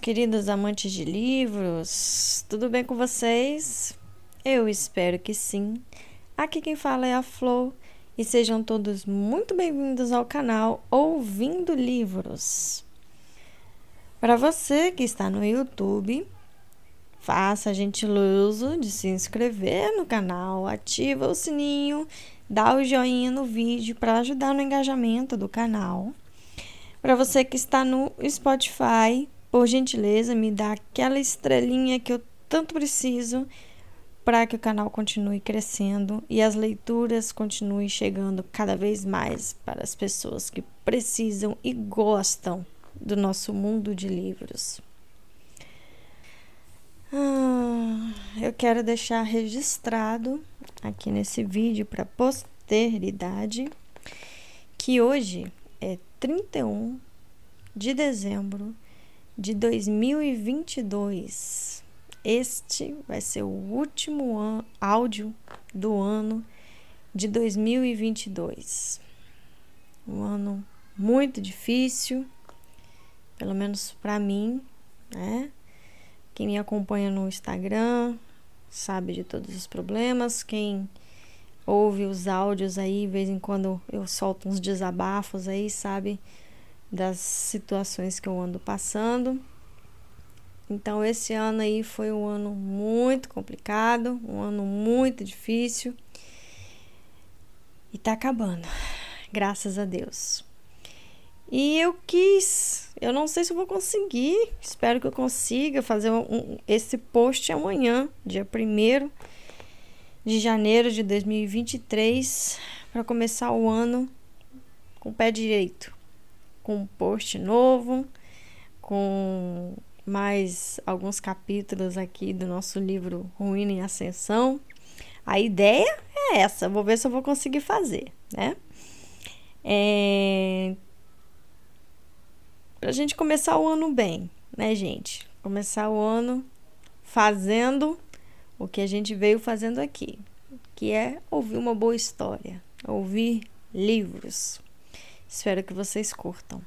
queridos amantes de livros, tudo bem com vocês? Eu espero que sim. Aqui quem fala é a Flor e sejam todos muito bem-vindos ao canal Ouvindo Livros. Para você que está no YouTube, faça a gentileza de se inscrever no canal, ativa o sininho, dá o joinha no vídeo para ajudar no engajamento do canal. Para você que está no Spotify, por gentileza, me dá aquela estrelinha que eu tanto preciso para que o canal continue crescendo e as leituras continuem chegando cada vez mais para as pessoas que precisam e gostam do nosso mundo de livros. Ah, eu quero deixar registrado aqui nesse vídeo para posteridade que hoje é 31 de dezembro de 2022. Este vai ser o último an áudio do ano de 2022. Um ano muito difícil, pelo menos para mim, né? Quem me acompanha no Instagram sabe de todos os problemas. Quem ouve os áudios aí, de vez em quando eu solto uns desabafos aí, sabe das situações que eu ando passando. Então esse ano aí foi um ano muito complicado, um ano muito difícil. E tá acabando. Graças a Deus. E eu quis, eu não sei se vou conseguir, espero que eu consiga fazer um, esse post amanhã, dia 1 de janeiro de 2023, para começar o ano com o pé direito, com um post novo, com mais alguns capítulos aqui do nosso livro Ruína em Ascensão. A ideia é essa, vou ver se eu vou conseguir fazer, né? É... Pra gente começar o ano bem, né, gente? Começar o ano fazendo o que a gente veio fazendo aqui, que é ouvir uma boa história, ouvir livros. Espero que vocês curtam.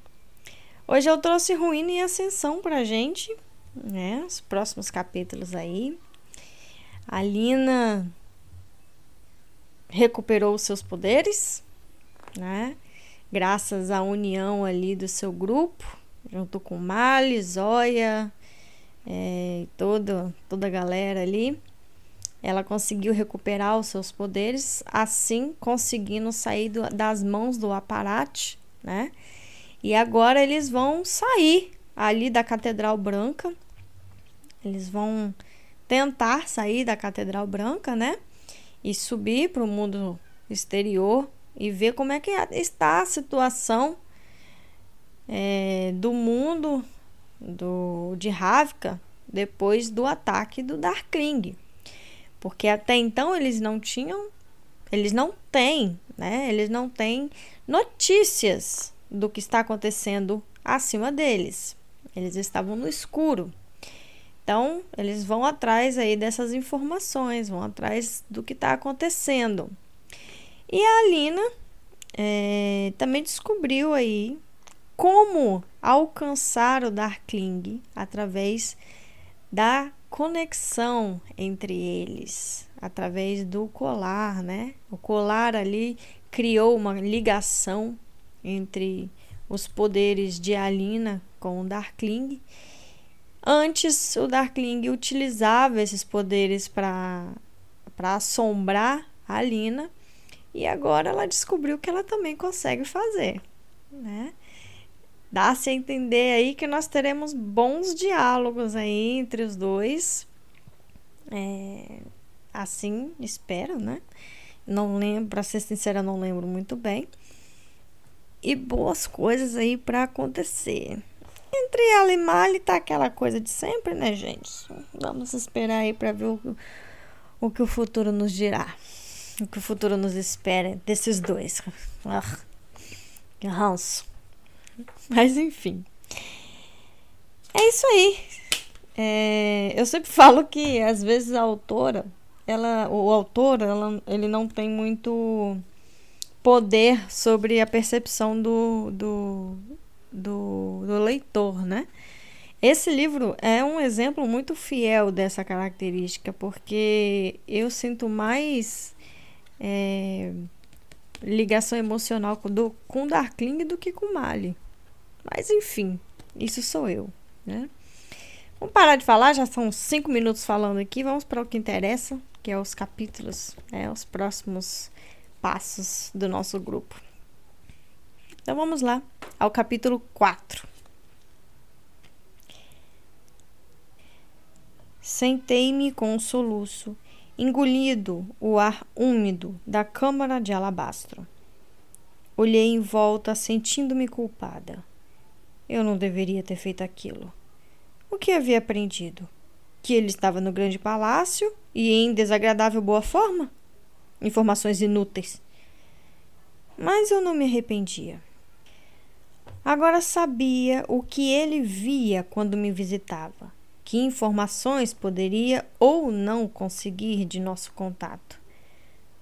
Hoje eu trouxe Ruína e Ascensão pra gente, né? Os próximos capítulos aí. A Lina recuperou os seus poderes, né? Graças à união ali do seu grupo, junto com Mali, Zóia, é, toda, toda a galera ali ela conseguiu recuperar os seus poderes, assim conseguindo sair do, das mãos do aparate, né? E agora eles vão sair ali da Catedral Branca. Eles vão tentar sair da Catedral Branca, né? E subir para o mundo exterior e ver como é que está a situação é, do mundo do, de Ravka depois do ataque do Darkling porque até então eles não tinham, eles não têm, né? Eles não têm notícias do que está acontecendo acima deles. Eles estavam no escuro. Então, eles vão atrás aí dessas informações, vão atrás do que está acontecendo. E a Alina é, também descobriu aí como alcançar o Darkling através da conexão entre eles através do colar, né? O colar ali criou uma ligação entre os poderes de Alina com o Darkling. Antes, o Darkling utilizava esses poderes para assombrar a Alina e agora ela descobriu que ela também consegue fazer, né? Dá-se a entender aí que nós teremos bons diálogos aí entre os dois. É, assim, espero, né? Não lembro, para ser sincera, não lembro muito bem. E boas coisas aí para acontecer. Entre ela e Mali tá aquela coisa de sempre, né, gente? Vamos esperar aí para ver o, o que o futuro nos dirá. O que o futuro nos espera desses dois. Ah, que ranço. Mas enfim. É isso aí. É, eu sempre falo que às vezes a autora, ela, o autor, ela, ele não tem muito poder sobre a percepção do, do, do, do leitor, né? Esse livro é um exemplo muito fiel dessa característica, porque eu sinto mais é, ligação emocional com, do, com Darkling do que com Mali. Mas enfim, isso sou eu, né? Vamos parar de falar, já são cinco minutos falando aqui. Vamos para o que interessa, que é os capítulos, né, os próximos passos do nosso grupo. Então vamos lá ao capítulo 4. Sentei-me com um soluço, engolido o ar úmido da câmara de alabastro. Olhei em volta, sentindo-me culpada. Eu não deveria ter feito aquilo. O que havia aprendido? Que ele estava no grande palácio e em desagradável boa forma? Informações inúteis. Mas eu não me arrependia. Agora sabia o que ele via quando me visitava, que informações poderia ou não conseguir de nosso contato.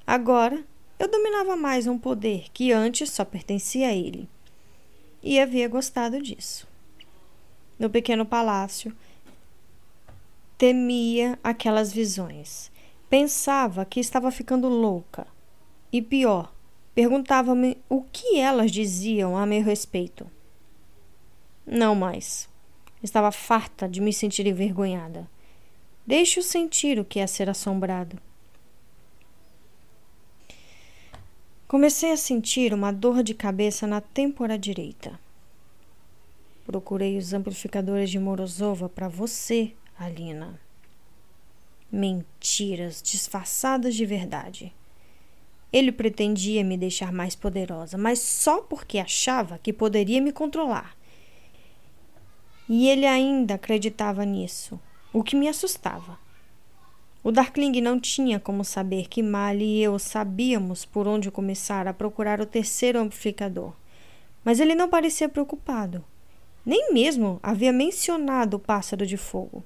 Agora eu dominava mais um poder que antes só pertencia a ele. E havia gostado disso no pequeno palácio. Temia aquelas visões. Pensava que estava ficando louca. E pior, perguntava-me o que elas diziam a meu respeito. Não mais. Estava farta de me sentir envergonhada. Deixe-o sentir o que é ser assombrado. Comecei a sentir uma dor de cabeça na têmpora direita. Procurei os amplificadores de Morozova para você, Alina. Mentiras disfarçadas de verdade. Ele pretendia me deixar mais poderosa, mas só porque achava que poderia me controlar. E ele ainda acreditava nisso, o que me assustava. O Darkling não tinha como saber que Mali e eu sabíamos por onde começar a procurar o terceiro amplificador, mas ele não parecia preocupado. Nem mesmo havia mencionado o pássaro de fogo.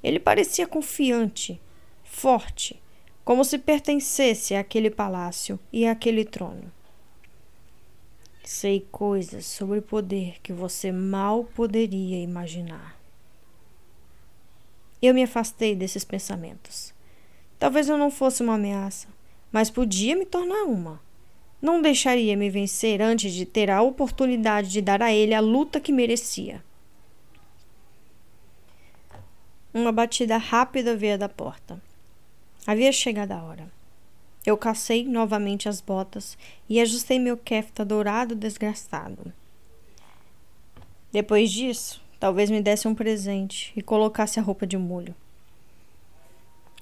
Ele parecia confiante, forte, como se pertencesse àquele palácio e àquele trono. Sei coisas sobre poder que você mal poderia imaginar. Eu me afastei desses pensamentos. Talvez eu não fosse uma ameaça, mas podia me tornar uma. Não deixaria me vencer antes de ter a oportunidade de dar a ele a luta que merecia. Uma batida rápida veio da porta. Havia chegado a hora. Eu cacei novamente as botas e ajustei meu kefta dourado desgastado. Depois disso, talvez me desse um presente e colocasse a roupa de molho.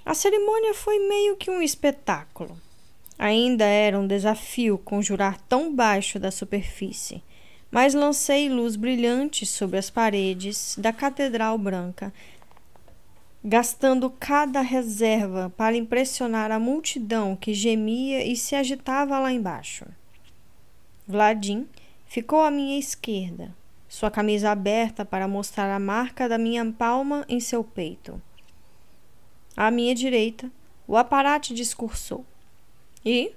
A cerimônia foi meio que um espetáculo. Ainda era um desafio conjurar tão baixo da superfície, mas lancei luz brilhante sobre as paredes da Catedral Branca, gastando cada reserva para impressionar a multidão que gemia e se agitava lá embaixo. Vladim ficou à minha esquerda, sua camisa aberta para mostrar a marca da minha palma em seu peito. À minha direita, o aparate discursou. E,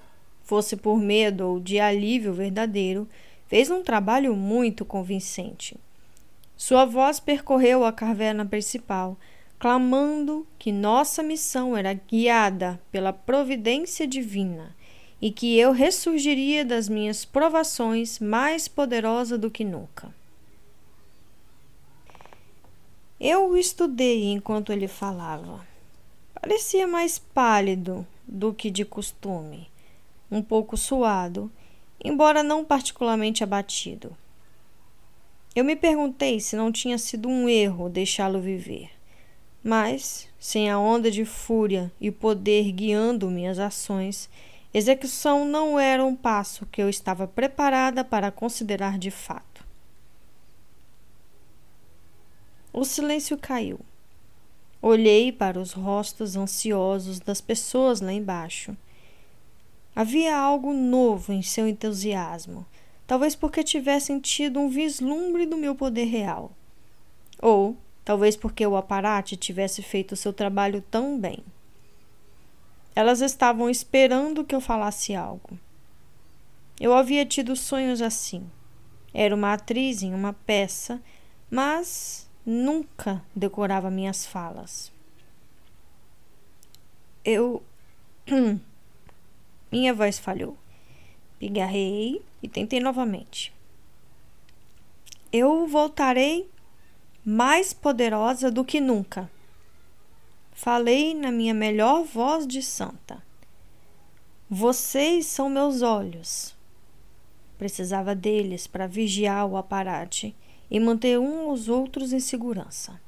fosse por medo ou de alívio verdadeiro, fez um trabalho muito convincente. Sua voz percorreu a caverna principal, clamando que nossa missão era guiada pela providência divina e que eu ressurgiria das minhas provações mais poderosa do que nunca. Eu o estudei enquanto ele falava. Parecia mais pálido do que de costume, um pouco suado, embora não particularmente abatido. Eu me perguntei se não tinha sido um erro deixá-lo viver. Mas, sem a onda de fúria e poder guiando minhas ações, execução não era um passo que eu estava preparada para considerar de fato. O silêncio caiu. Olhei para os rostos ansiosos das pessoas lá embaixo. Havia algo novo em seu entusiasmo, talvez porque tivessem tido um vislumbre do meu poder real. Ou talvez porque o aparate tivesse feito seu trabalho tão bem. Elas estavam esperando que eu falasse algo. Eu havia tido sonhos assim. Era uma atriz em uma peça, mas nunca decorava minhas falas. Eu. Minha voz falhou. Pigarrei e tentei novamente. Eu voltarei mais poderosa do que nunca. Falei na minha melhor voz de santa. Vocês são meus olhos. Precisava deles para vigiar o aparate e manter um aos outros em segurança.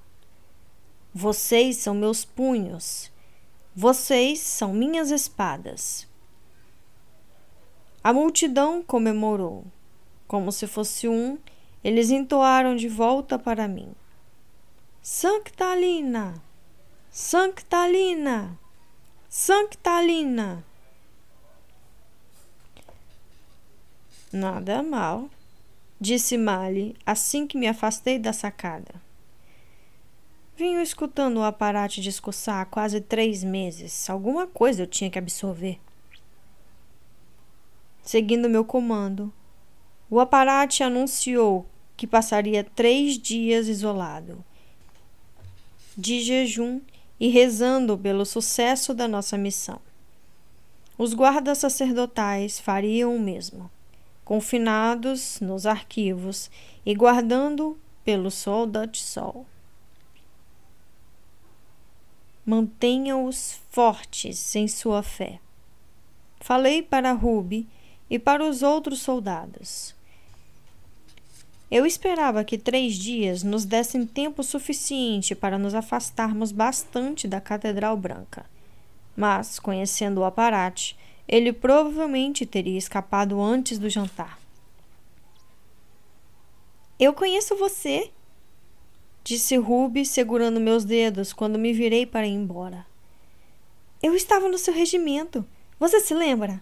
Vocês são meus punhos. Vocês são minhas espadas. A multidão comemorou. Como se fosse um, eles entoaram de volta para mim. Sanctalina! Sanctalina! Sanctalina! Nada mal, disse Mali assim que me afastei da sacada. Vinha escutando o aparate discursar há quase três meses. Alguma coisa eu tinha que absorver. Seguindo meu comando, o aparate anunciou que passaria três dias isolado, de jejum e rezando pelo sucesso da nossa missão. Os guardas sacerdotais fariam o mesmo confinados nos arquivos e guardando pelo sol Dutch Sol. Mantenha-os fortes em sua fé. Falei para Ruby e para os outros soldados. Eu esperava que três dias nos dessem tempo suficiente para nos afastarmos bastante da Catedral Branca. Mas, conhecendo o aparate, ele provavelmente teria escapado antes do jantar. Eu conheço você, disse Ruby, segurando meus dedos quando me virei para ir embora. Eu estava no seu regimento. Você se lembra?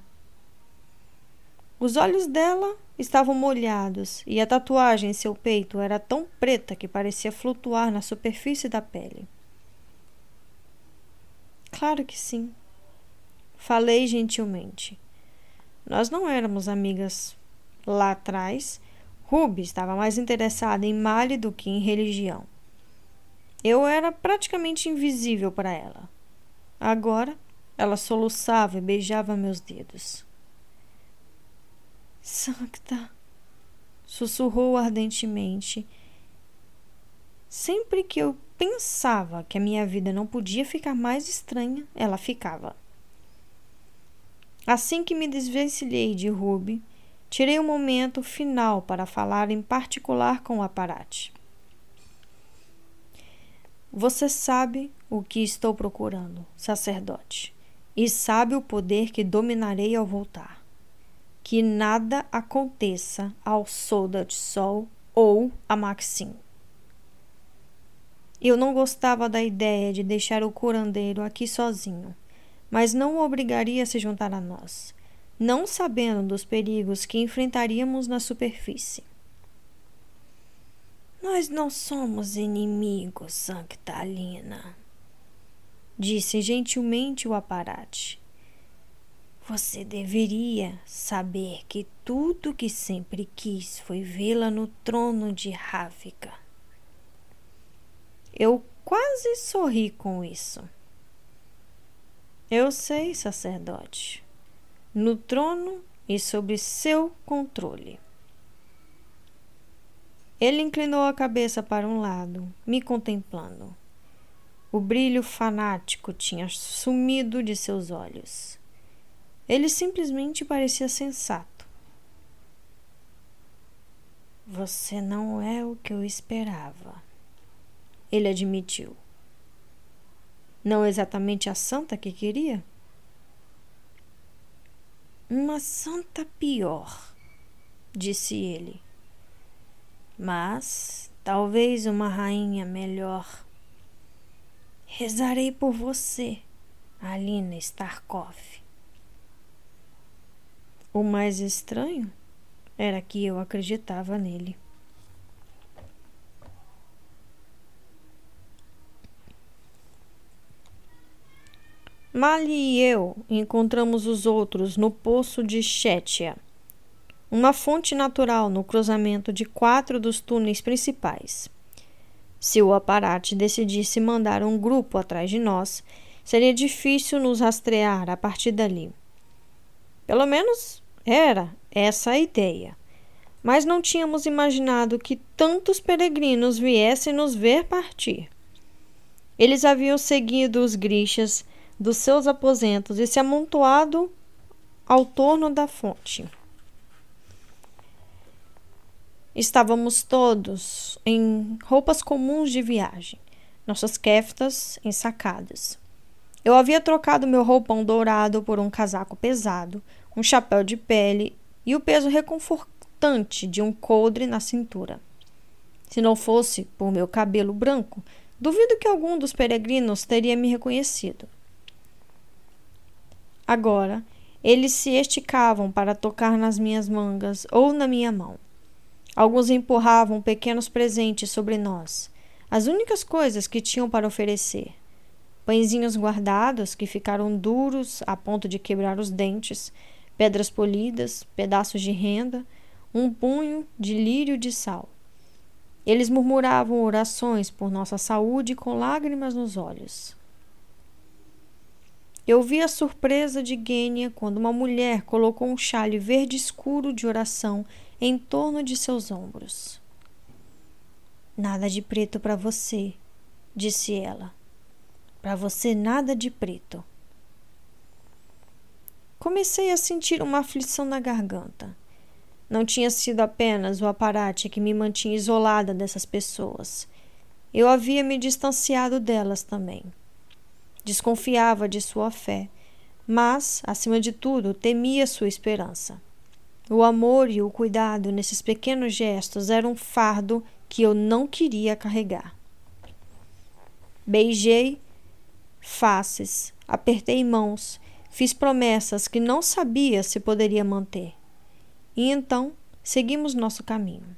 Os olhos dela estavam molhados e a tatuagem em seu peito era tão preta que parecia flutuar na superfície da pele. Claro que sim. Falei gentilmente. Nós não éramos amigas lá atrás. Ruby estava mais interessada em Mali do que em religião. Eu era praticamente invisível para ela. Agora, ela soluçava e beijava meus dedos. Sancta, sussurrou ardentemente. Sempre que eu pensava que a minha vida não podia ficar mais estranha, ela ficava. Assim que me desvencilhei de Ruby, tirei um momento final para falar em particular com o aparate. Você sabe o que estou procurando, sacerdote, e sabe o poder que dominarei ao voltar. Que nada aconteça ao Soldat Sol ou a Maxim. Eu não gostava da ideia de deixar o curandeiro aqui sozinho mas não o obrigaria a se juntar a nós, não sabendo dos perigos que enfrentaríamos na superfície. Nós não somos inimigos, Sanctalina, disse gentilmente o aparate. Você deveria saber que tudo que sempre quis foi vê-la no trono de Ráfica. Eu quase sorri com isso. Eu sei, sacerdote, no trono e sob seu controle. Ele inclinou a cabeça para um lado, me contemplando. O brilho fanático tinha sumido de seus olhos. Ele simplesmente parecia sensato. Você não é o que eu esperava, ele admitiu. Não exatamente a santa que queria? Uma santa pior, disse ele. Mas talvez uma rainha melhor. Rezarei por você, Alina Starkov. O mais estranho era que eu acreditava nele. Mali e eu encontramos os outros no poço de Chetia, uma fonte natural no cruzamento de quatro dos túneis principais. Se o aparate decidisse mandar um grupo atrás de nós, seria difícil nos rastrear a partir dali. Pelo menos era essa a ideia. Mas não tínhamos imaginado que tantos peregrinos viessem nos ver partir. Eles haviam seguido os grixas dos seus aposentos e se amontoado ao torno da fonte. Estávamos todos em roupas comuns de viagem, nossas keftas ensacadas. Eu havia trocado meu roupão dourado por um casaco pesado, um chapéu de pele e o peso reconfortante de um coldre na cintura. Se não fosse por meu cabelo branco, duvido que algum dos peregrinos teria me reconhecido. Agora, eles se esticavam para tocar nas minhas mangas ou na minha mão. Alguns empurravam pequenos presentes sobre nós, as únicas coisas que tinham para oferecer. Pãezinhos guardados que ficaram duros a ponto de quebrar os dentes, pedras polidas, pedaços de renda, um punho de lírio de sal. Eles murmuravam orações por nossa saúde com lágrimas nos olhos. Eu vi a surpresa de Gênia quando uma mulher colocou um chale verde escuro de oração em torno de seus ombros. Nada de preto para você, disse ela. Para você, nada de preto. Comecei a sentir uma aflição na garganta. Não tinha sido apenas o aparate que me mantinha isolada dessas pessoas. Eu havia me distanciado delas também. Desconfiava de sua fé, mas, acima de tudo, temia sua esperança. O amor e o cuidado nesses pequenos gestos eram um fardo que eu não queria carregar. Beijei faces, apertei mãos, fiz promessas que não sabia se poderia manter. E então seguimos nosso caminho.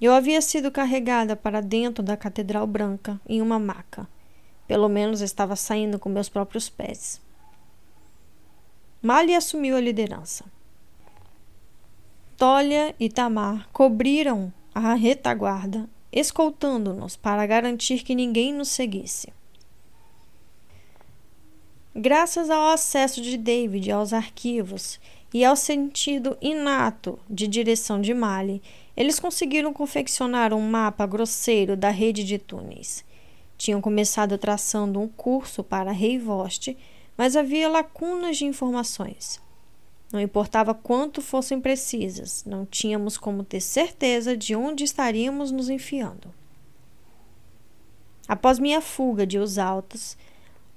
Eu havia sido carregada para dentro da Catedral Branca em uma maca. Pelo menos estava saindo com meus próprios pés. Mali assumiu a liderança. Tolia e Tamar cobriram a retaguarda, escoltando-nos para garantir que ninguém nos seguisse. Graças ao acesso de David aos arquivos e ao sentido inato de direção de Mali, eles conseguiram confeccionar um mapa grosseiro da rede de túneis. Tinham começado traçando um curso para Reivoste, mas havia lacunas de informações. Não importava quanto fossem precisas, não tínhamos como ter certeza de onde estaríamos nos enfiando. Após minha fuga de Os Altos,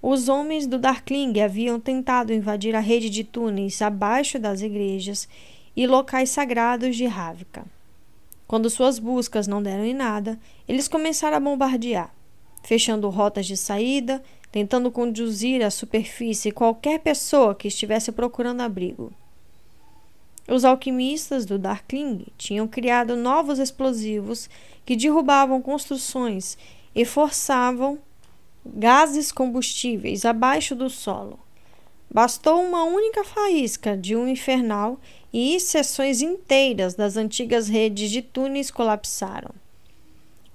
os homens do Darkling haviam tentado invadir a rede de túneis abaixo das igrejas e locais sagrados de Ravka. Quando suas buscas não deram em nada, eles começaram a bombardear, fechando rotas de saída, tentando conduzir à superfície qualquer pessoa que estivesse procurando abrigo. Os alquimistas do Darkling tinham criado novos explosivos que derrubavam construções e forçavam gases combustíveis abaixo do solo. Bastou uma única faísca de um infernal e seções inteiras das antigas redes de túneis colapsaram.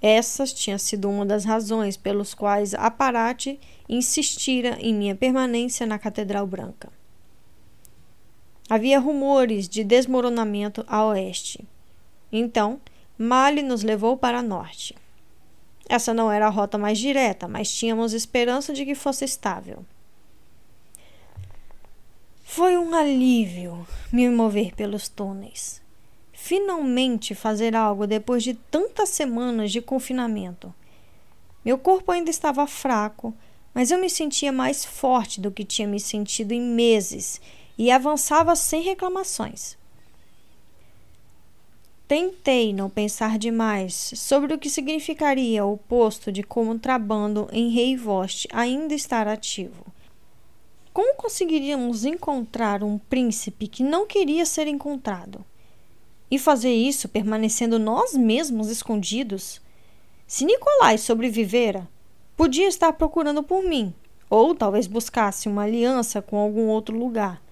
Essas tinha sido uma das razões pelos quais Aparate insistira em minha permanência na Catedral Branca. Havia rumores de desmoronamento a oeste. Então, Mali nos levou para norte. Essa não era a rota mais direta, mas tínhamos esperança de que fosse estável. Foi um alívio me mover pelos túneis. Finalmente fazer algo depois de tantas semanas de confinamento. Meu corpo ainda estava fraco, mas eu me sentia mais forte do que tinha me sentido em meses e avançava sem reclamações. Tentei não pensar demais sobre o que significaria o posto de contrabando em Reivost ainda estar ativo. Como conseguiríamos encontrar um príncipe que não queria ser encontrado? E fazer isso permanecendo nós mesmos escondidos? Se Nicolai sobrevivera, podia estar procurando por mim, ou talvez buscasse uma aliança com algum outro lugar.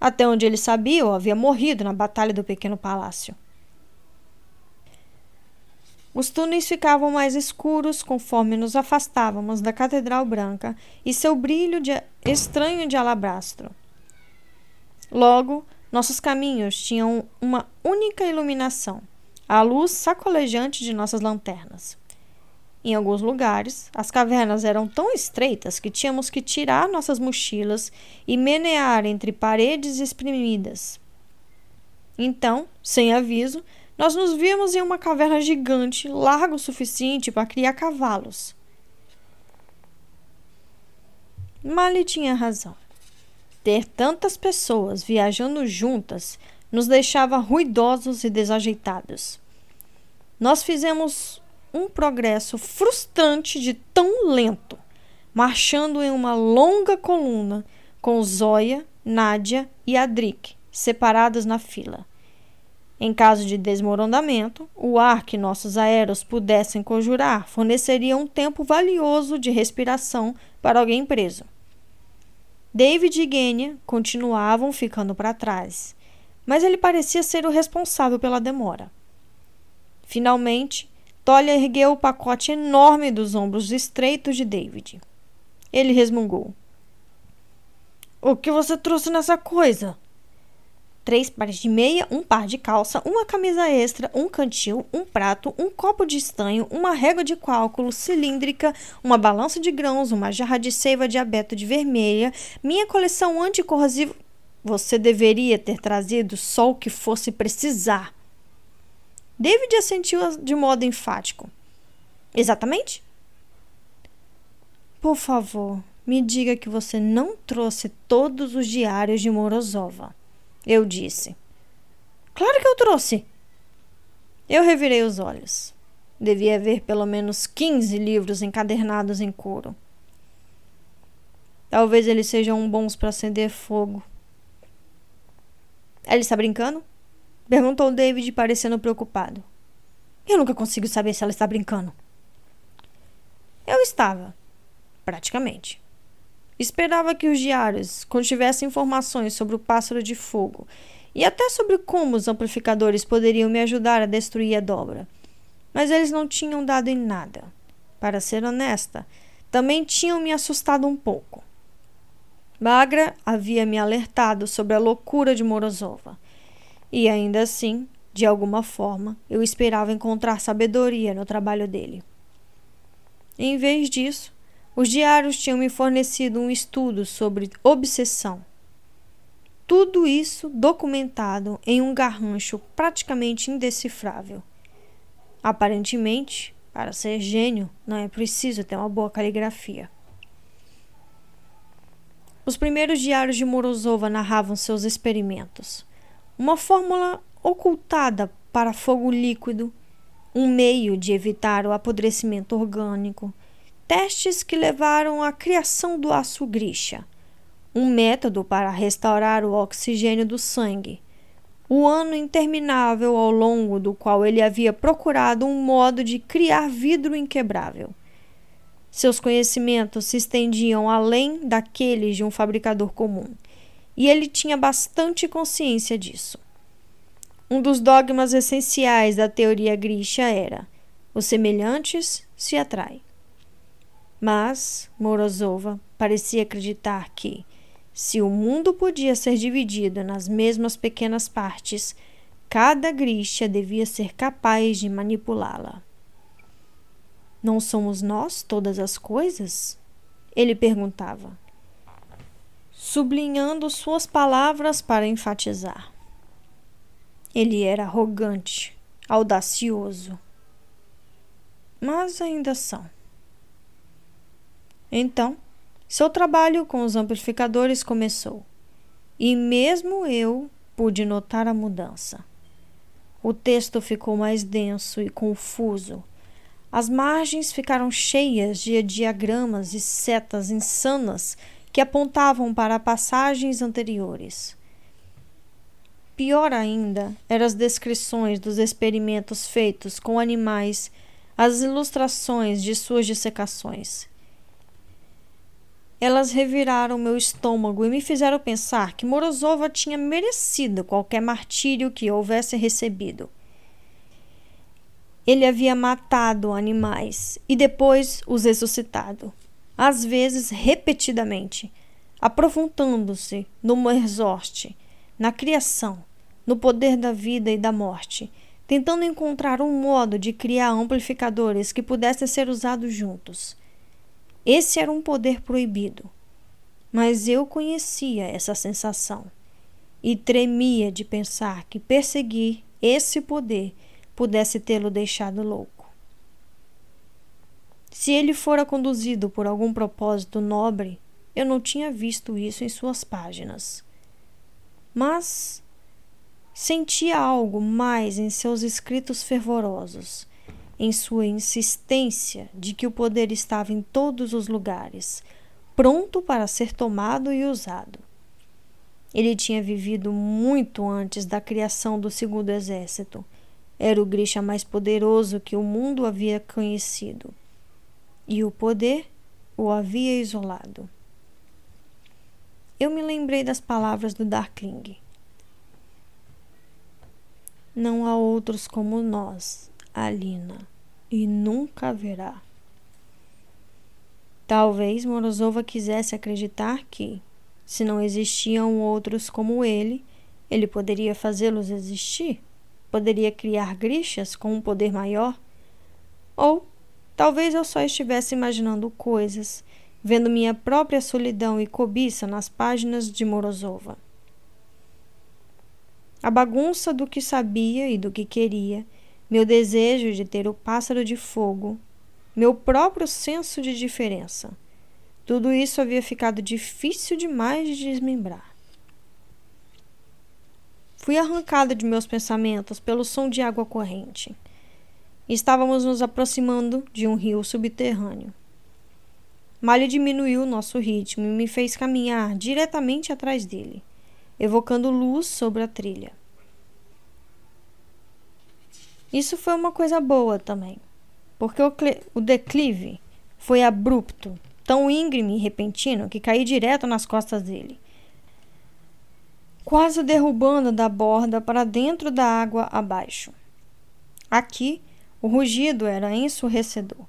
Até onde ele sabia, eu havia morrido na Batalha do Pequeno Palácio. Os túneis ficavam mais escuros conforme nos afastávamos da Catedral Branca e seu brilho de estranho de alabastro. Logo, nossos caminhos tinham uma única iluminação, a luz sacolejante de nossas lanternas. Em alguns lugares, as cavernas eram tão estreitas que tínhamos que tirar nossas mochilas e menear entre paredes espremidas. Então, sem aviso, nós nos vimos em uma caverna gigante, larga o suficiente para criar cavalos. Mali tinha razão. Ter tantas pessoas viajando juntas nos deixava ruidosos e desajeitados. Nós fizemos um progresso frustrante de tão lento, marchando em uma longa coluna com Zóia, Nádia e Adric separados na fila. Em caso de desmoronamento, o ar que nossos aéreos pudessem conjurar forneceria um tempo valioso de respiração para alguém preso. David e Genya continuavam ficando para trás, mas ele parecia ser o responsável pela demora. Finalmente, Tolia ergueu o pacote enorme dos ombros estreitos de David. Ele resmungou. O que você trouxe nessa coisa? Três pares de meia, um par de calça, uma camisa extra, um cantil, um prato, um copo de estanho, uma régua de cálculo cilíndrica, uma balança de grãos, uma jarra de seiva de abeto de vermelha, minha coleção anticorrosiva. Você deveria ter trazido só o que fosse precisar. David assentiu de modo enfático. Exatamente? Por favor, me diga que você não trouxe todos os diários de Morozova. Eu disse. Claro que eu trouxe. Eu revirei os olhos. Devia haver pelo menos 15 livros encadernados em couro. Talvez eles sejam bons para acender fogo. Ela está brincando? Perguntou David, parecendo preocupado. Eu nunca consigo saber se ela está brincando. Eu estava, praticamente. Esperava que os diários contivessem informações sobre o pássaro de fogo e até sobre como os amplificadores poderiam me ajudar a destruir a dobra. Mas eles não tinham dado em nada. Para ser honesta, também tinham me assustado um pouco. Magra havia me alertado sobre a loucura de Morozova. E ainda assim, de alguma forma, eu esperava encontrar sabedoria no trabalho dele. Em vez disso, os diários tinham me fornecido um estudo sobre obsessão. Tudo isso documentado em um garrancho praticamente indecifrável. Aparentemente, para ser gênio, não é preciso ter uma boa caligrafia. Os primeiros diários de Morozova narravam seus experimentos. Uma fórmula ocultada para fogo líquido, um meio de evitar o apodrecimento orgânico, testes que levaram à criação do aço grixa, um método para restaurar o oxigênio do sangue, o ano interminável ao longo do qual ele havia procurado um modo de criar vidro inquebrável. Seus conhecimentos se estendiam além daqueles de um fabricador comum, e ele tinha bastante consciência disso. Um dos dogmas essenciais da teoria Grisha era: os semelhantes se atraem. Mas Morozova parecia acreditar que, se o mundo podia ser dividido nas mesmas pequenas partes, cada Grisha devia ser capaz de manipulá-la. Não somos nós todas as coisas? Ele perguntava, sublinhando suas palavras para enfatizar. Ele era arrogante, audacioso, mas ainda são. Então, seu trabalho com os amplificadores começou. E mesmo eu pude notar a mudança. O texto ficou mais denso e confuso. As margens ficaram cheias de diagramas e setas insanas que apontavam para passagens anteriores. Pior ainda eram as descrições dos experimentos feitos com animais, as ilustrações de suas dissecações. Elas reviraram meu estômago e me fizeram pensar que Morozova tinha merecido qualquer martírio que houvesse recebido. Ele havia matado animais e depois os ressuscitado, às vezes repetidamente, aprofundando-se no Merzorte, na criação, no poder da vida e da morte, tentando encontrar um modo de criar amplificadores que pudessem ser usados juntos. Esse era um poder proibido, mas eu conhecia essa sensação e tremia de pensar que perseguir esse poder pudesse tê-lo deixado louco. Se ele fora conduzido por algum propósito nobre, eu não tinha visto isso em suas páginas. Mas sentia algo mais em seus escritos fervorosos, em sua insistência de que o poder estava em todos os lugares, pronto para ser tomado e usado. Ele tinha vivido muito antes da criação do segundo exército. Era o Grisha mais poderoso que o mundo havia conhecido. E o poder o havia isolado. Eu me lembrei das palavras do Darkling. Não há outros como nós, Alina, e nunca haverá. Talvez Morozova quisesse acreditar que, se não existiam outros como ele, ele poderia fazê-los existir? Poderia criar grixas com um poder maior? Ou talvez eu só estivesse imaginando coisas, vendo minha própria solidão e cobiça nas páginas de Morozova. A bagunça do que sabia e do que queria, meu desejo de ter o pássaro de fogo, meu próprio senso de diferença tudo isso havia ficado difícil demais de desmembrar. Fui arrancada de meus pensamentos pelo som de água corrente. Estávamos nos aproximando de um rio subterrâneo. Malha diminuiu nosso ritmo e me fez caminhar diretamente atrás dele, evocando luz sobre a trilha. Isso foi uma coisa boa também, porque o, o declive foi abrupto tão íngreme e repentino que caí direto nas costas dele, quase derrubando da borda para dentro da água abaixo. Aqui, o rugido era ensurdecedor.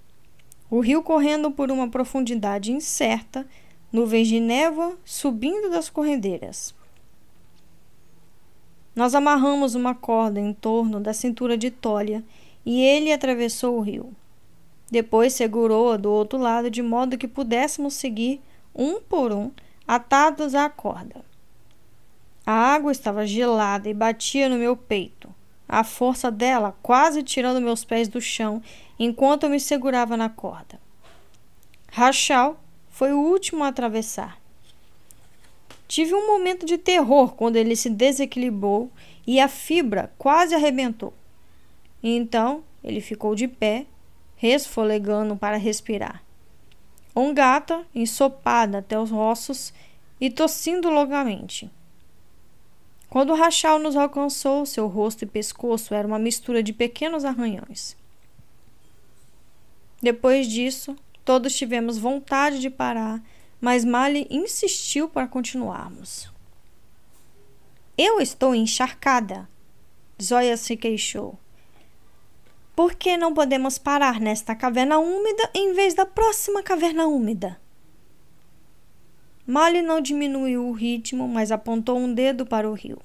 O rio correndo por uma profundidade incerta, nuvens de névoa subindo das corredeiras. Nós amarramos uma corda em torno da cintura de Tolia e ele atravessou o rio. Depois segurou-a do outro lado de modo que pudéssemos seguir um por um, atados à corda. A água estava gelada e batia no meu peito. A força dela quase tirando meus pés do chão enquanto eu me segurava na corda. Rachal foi o último a atravessar. Tive um momento de terror quando ele se desequilibrou e a fibra quase arrebentou. Então ele ficou de pé resfolegando para respirar. Um gata ensopada até os ossos e tossindo longamente. Quando o rachal nos alcançou, seu rosto e pescoço era uma mistura de pequenos arranhões. Depois disso, todos tivemos vontade de parar, mas Mali insistiu para continuarmos. Eu estou encharcada, Zoya se queixou. Por que não podemos parar nesta caverna úmida em vez da próxima caverna úmida? Molly não diminuiu o ritmo, mas apontou um dedo para o rio.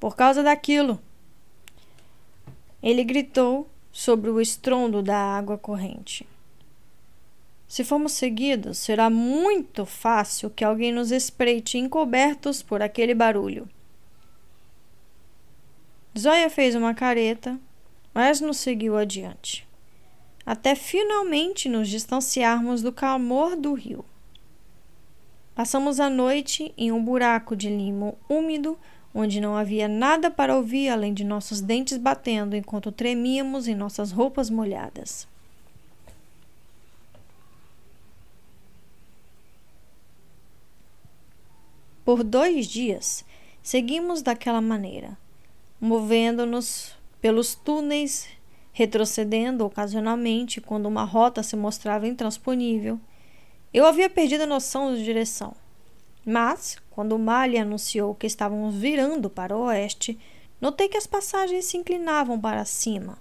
Por causa daquilo. Ele gritou sobre o estrondo da água corrente. Se formos seguidos, será muito fácil que alguém nos espreite encobertos por aquele barulho. Zoya fez uma careta mas nos seguiu adiante, até finalmente nos distanciarmos do clamor do rio. Passamos a noite em um buraco de limo úmido, onde não havia nada para ouvir além de nossos dentes batendo enquanto tremíamos em nossas roupas molhadas. Por dois dias, seguimos daquela maneira, movendo-nos pelos túneis, retrocedendo ocasionalmente quando uma rota se mostrava intransponível. Eu havia perdido a noção de direção. Mas, quando o Mali anunciou que estávamos virando para o oeste, notei que as passagens se inclinavam para cima,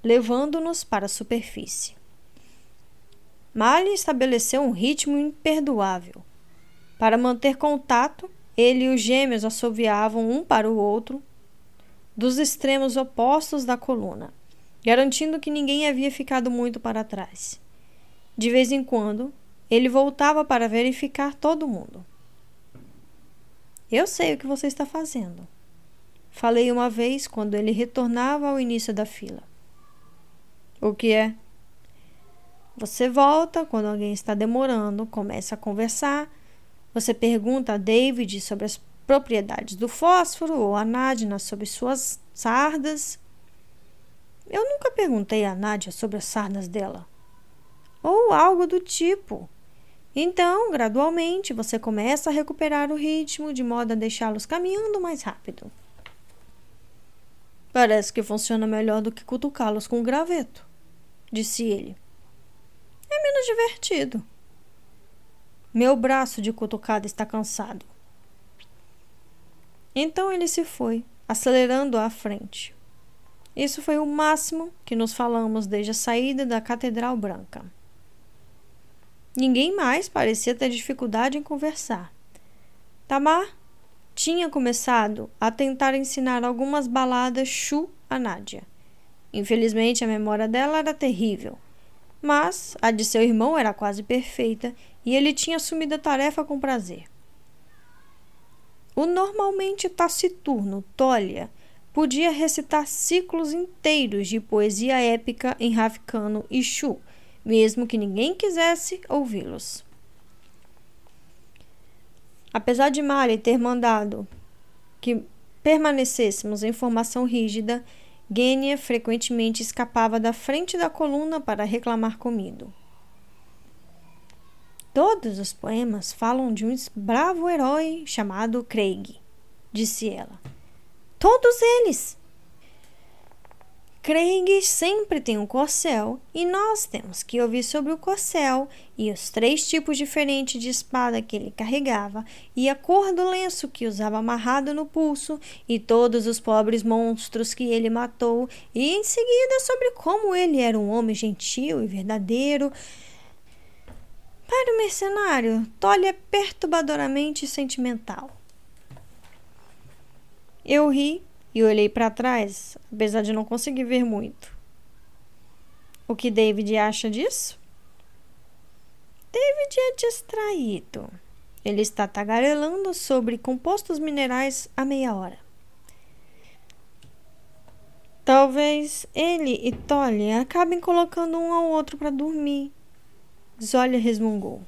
levando-nos para a superfície. Mali estabeleceu um ritmo imperdoável. Para manter contato, ele e os gêmeos assoviavam um para o outro dos extremos opostos da coluna, garantindo que ninguém havia ficado muito para trás. De vez em quando, ele voltava para verificar todo mundo. Eu sei o que você está fazendo. Falei uma vez quando ele retornava ao início da fila. O que é? Você volta quando alguém está demorando, começa a conversar. Você pergunta a David sobre as propriedades do fósforo ou a Nádia sobre suas sardas. Eu nunca perguntei a Nádia sobre as sardas dela. Ou algo do tipo. Então, gradualmente, você começa a recuperar o ritmo de modo a deixá-los caminhando mais rápido. Parece que funciona melhor do que cutucá-los com o graveto, disse ele é menos divertido. Meu braço de cutucada está cansado. Então ele se foi, acelerando à frente. Isso foi o máximo que nos falamos desde a saída da Catedral Branca. Ninguém mais parecia ter dificuldade em conversar. Tamar tinha começado a tentar ensinar algumas baladas chu a Nádia. Infelizmente, a memória dela era terrível mas a de seu irmão era quase perfeita e ele tinha assumido a tarefa com prazer. O normalmente taciturno Tolia podia recitar ciclos inteiros de poesia épica em Ravicano e Chu, mesmo que ninguém quisesse ouvi-los. Apesar de Mari ter mandado que permanecêssemos em formação rígida, Gênia frequentemente escapava da frente da coluna para reclamar comigo. Todos os poemas falam de um bravo herói chamado Craig, disse ela. Todos eles! Craig sempre tem um corcel e nós temos que ouvir sobre o corcel e os três tipos diferentes de espada que ele carregava e a cor do lenço que usava amarrado no pulso e todos os pobres monstros que ele matou e em seguida sobre como ele era um homem gentil e verdadeiro. Para o mercenário, Tolly é perturbadoramente sentimental. Eu ri e olhei para trás, apesar de não conseguir ver muito. O que David acha disso? David é distraído. Ele está tagarelando sobre compostos minerais há meia hora. Talvez ele e Tolly acabem colocando um ao outro para dormir. Zólia resmungou.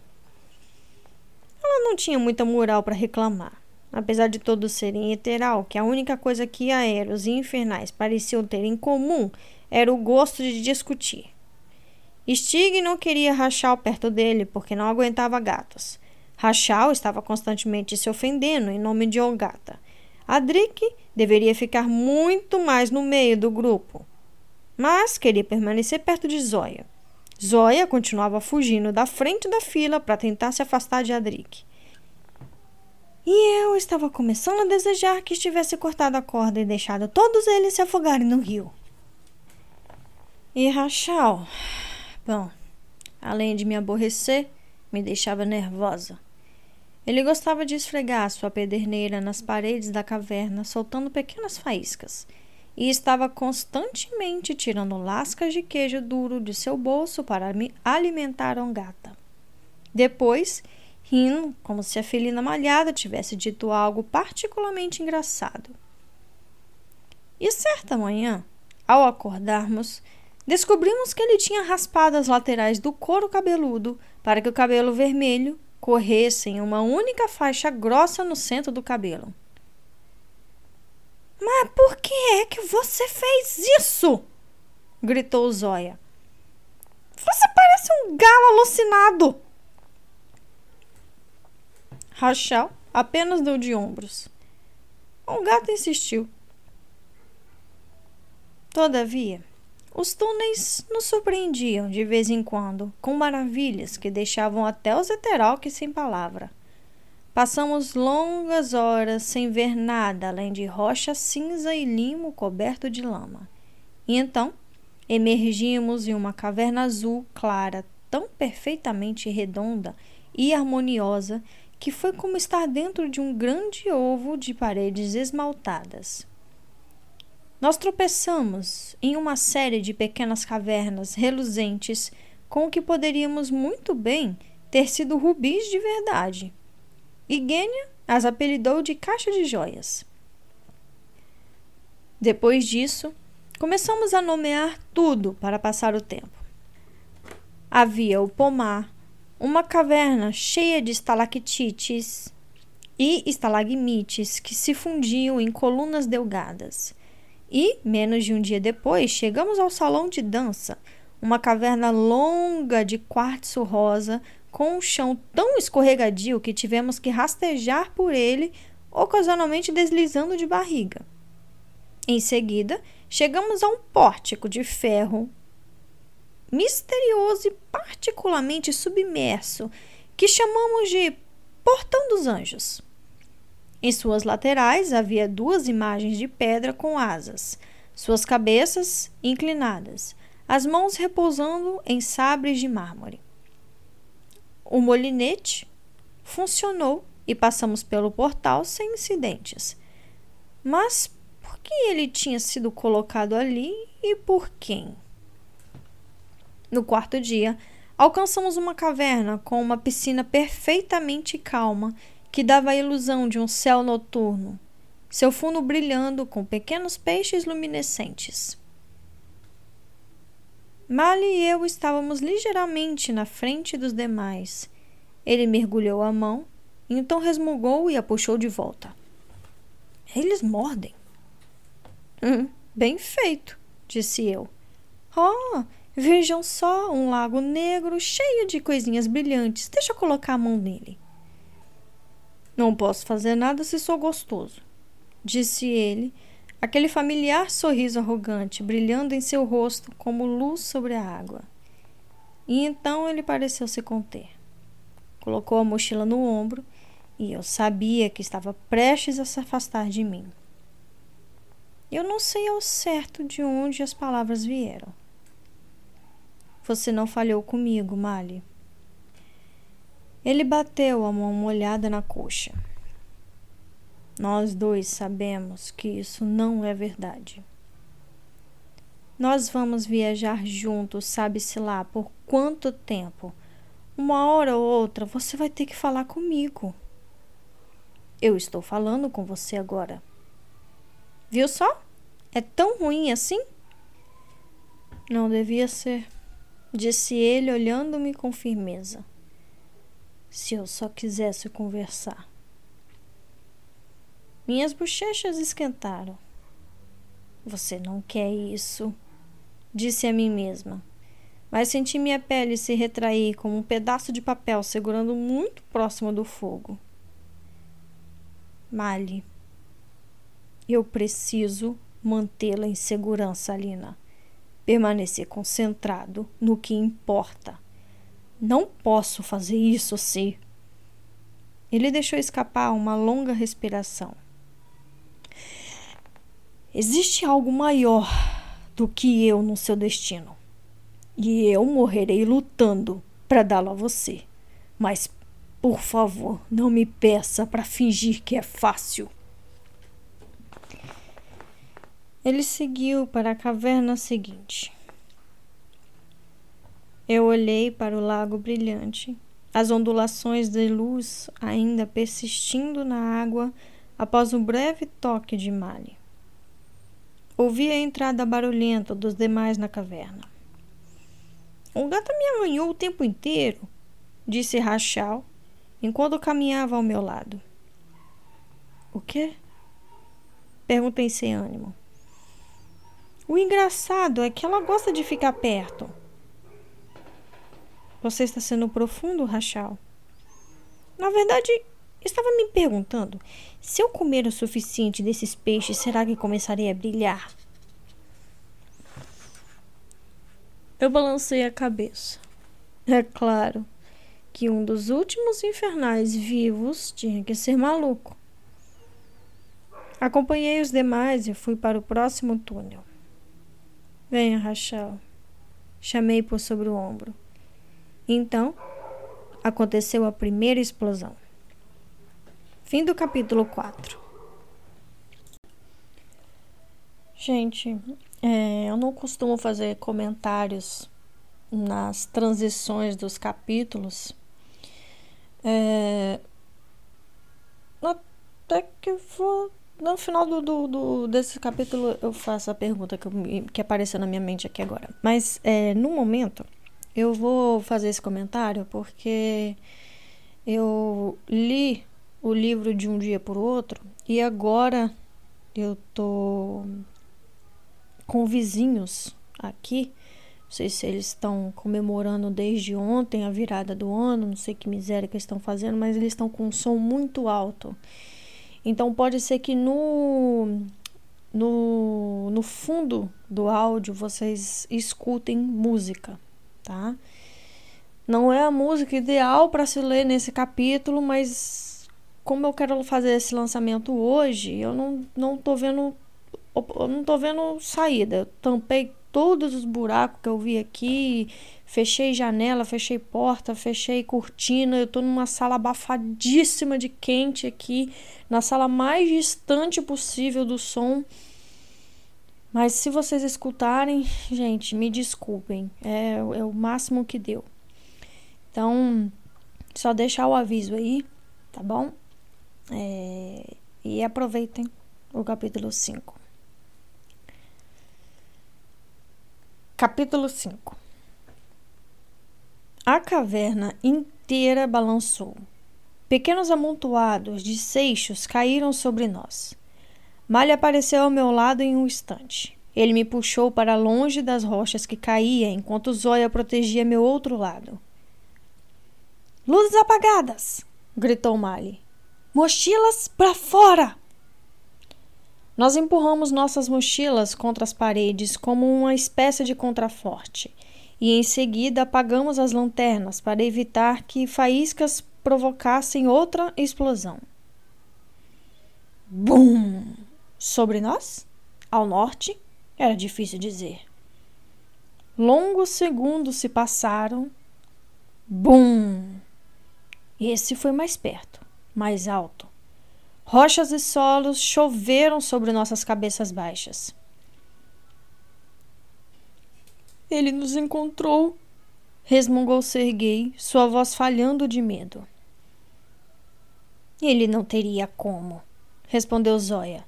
Ela não tinha muita moral para reclamar. Apesar de todos serem heteral, que a única coisa que Aeros e Infernais pareciam ter em comum era o gosto de discutir. Stig não queria Rachel perto dele porque não aguentava gatos. Rachel estava constantemente se ofendendo em nome de Olgata. Adric deveria ficar muito mais no meio do grupo, mas queria permanecer perto de Zoya. Zoya continuava fugindo da frente da fila para tentar se afastar de Adric. E eu estava começando a desejar que estivesse cortado a corda e deixado todos eles se afogarem no rio. E Rachel, bom, além de me aborrecer, me deixava nervosa. Ele gostava de esfregar sua pederneira nas paredes da caverna, soltando pequenas faíscas, e estava constantemente tirando lascas de queijo duro de seu bolso para me alimentar a um gata. Depois, rindo como se a felina malhada tivesse dito algo particularmente engraçado. E certa manhã, ao acordarmos, descobrimos que ele tinha raspado as laterais do couro cabeludo para que o cabelo vermelho corresse em uma única faixa grossa no centro do cabelo. Mas por que é que você fez isso? gritou Zóia. Você parece um galo alucinado. Rachel apenas deu de ombros. O gato insistiu. Todavia, os túneis nos surpreendiam de vez em quando com maravilhas que deixavam até os heteroques sem palavra. Passamos longas horas sem ver nada além de rocha cinza e limo coberto de lama. E então Emergimos em uma caverna azul clara, tão perfeitamente redonda e harmoniosa que foi como estar dentro de um grande ovo de paredes esmaltadas. Nós tropeçamos em uma série de pequenas cavernas reluzentes com o que poderíamos muito bem ter sido rubis de verdade. E Gênia as apelidou de caixa de joias. Depois disso, começamos a nomear tudo para passar o tempo. Havia o pomar, uma caverna cheia de estalactites e estalagmites que se fundiam em colunas delgadas. E, menos de um dia depois, chegamos ao salão de dança, uma caverna longa de quartzo rosa com um chão tão escorregadio que tivemos que rastejar por ele, ocasionalmente deslizando de barriga. Em seguida, chegamos a um pórtico de ferro misterioso e particularmente submerso, que chamamos de Portão dos Anjos. Em suas laterais havia duas imagens de pedra com asas, suas cabeças inclinadas, as mãos repousando em sabres de mármore. O molinete funcionou e passamos pelo portal sem incidentes. Mas por que ele tinha sido colocado ali e por quem? No quarto dia, alcançamos uma caverna com uma piscina perfeitamente calma que dava a ilusão de um céu noturno, seu fundo brilhando com pequenos peixes luminescentes. Mali e eu estávamos ligeiramente na frente dos demais. Ele mergulhou a mão, então resmungou e a puxou de volta. Eles mordem. Hum, bem feito, disse eu. Oh, Vejam só um lago negro cheio de coisinhas brilhantes. Deixa eu colocar a mão nele. Não posso fazer nada se sou gostoso, disse ele, aquele familiar sorriso arrogante brilhando em seu rosto como luz sobre a água. E então ele pareceu se conter. Colocou a mochila no ombro e eu sabia que estava prestes a se afastar de mim. Eu não sei ao certo de onde as palavras vieram. Você não falhou comigo, Mali. Ele bateu a mão molhada na coxa. Nós dois sabemos que isso não é verdade. Nós vamos viajar juntos, sabe-se lá por quanto tempo. Uma hora ou outra você vai ter que falar comigo. Eu estou falando com você agora. Viu só? É tão ruim assim? Não devia ser disse ele, olhando-me com firmeza. Se eu só quisesse conversar. Minhas bochechas esquentaram. Você não quer isso, disse a mim mesma. Mas senti minha pele se retrair como um pedaço de papel segurando muito próximo do fogo. Mali, eu preciso mantê-la em segurança, Alina permanecer concentrado no que importa. Não posso fazer isso se. Ele deixou escapar uma longa respiração. Existe algo maior do que eu no seu destino. E eu morrerei lutando para dá-lo a você. Mas, por favor, não me peça para fingir que é fácil. Ele seguiu para a caverna seguinte. Eu olhei para o lago brilhante, as ondulações de luz ainda persistindo na água após um breve toque de malha. Ouvi a entrada barulhenta dos demais na caverna. O gato me arranhou o tempo inteiro, disse Rachel, enquanto caminhava ao meu lado. O quê? Perguntei sem ânimo. O engraçado é que ela gosta de ficar perto. Você está sendo profundo, Rachel. Na verdade, estava me perguntando: se eu comer o suficiente desses peixes, será que começarei a brilhar? Eu balancei a cabeça. É claro que um dos últimos infernais vivos tinha que ser maluco. Acompanhei os demais e fui para o próximo túnel. Venha, Rachel. Chamei por sobre o ombro. Então, aconteceu a primeira explosão. Fim do capítulo 4. Gente, é, eu não costumo fazer comentários nas transições dos capítulos. É, até que for no final do, do, do, desse capítulo eu faço a pergunta que, que apareceu na minha mente aqui agora. Mas é, no momento eu vou fazer esse comentário porque eu li o livro de um dia por outro e agora eu tô com vizinhos aqui. Não sei se eles estão comemorando desde ontem a virada do ano, não sei que miséria que eles estão fazendo, mas eles estão com um som muito alto. Então pode ser que no, no, no fundo do áudio vocês escutem música, tá? Não é a música ideal para se ler nesse capítulo, mas como eu quero fazer esse lançamento hoje, eu não, não tô vendo eu não tô vendo saída. Eu tampei todos os buracos que eu vi aqui, fechei janela, fechei porta, fechei cortina. Eu tô numa sala abafadíssima de quente aqui, na sala mais distante possível do som. Mas se vocês escutarem, gente, me desculpem, é, é o máximo que deu. Então, só deixar o aviso aí, tá bom? É, e aproveitem o capítulo 5. Capítulo 5 A caverna inteira balançou. Pequenos amontoados de seixos caíram sobre nós. Malha apareceu ao meu lado em um instante. Ele me puxou para longe das rochas que caía, enquanto Zóia protegia meu outro lado. Luzes apagadas! gritou Mali. Mochilas para fora! Nós empurramos nossas mochilas contra as paredes como uma espécie de contraforte e em seguida apagamos as lanternas para evitar que faíscas provocassem outra explosão. Bum! Sobre nós? Ao norte? Era difícil dizer. Longos segundos se passaram. Bum! Esse foi mais perto, mais alto. Rochas e solos choveram sobre nossas cabeças baixas. Ele nos encontrou, resmungou Serguei, sua voz falhando de medo. Ele não teria como, respondeu Zóia.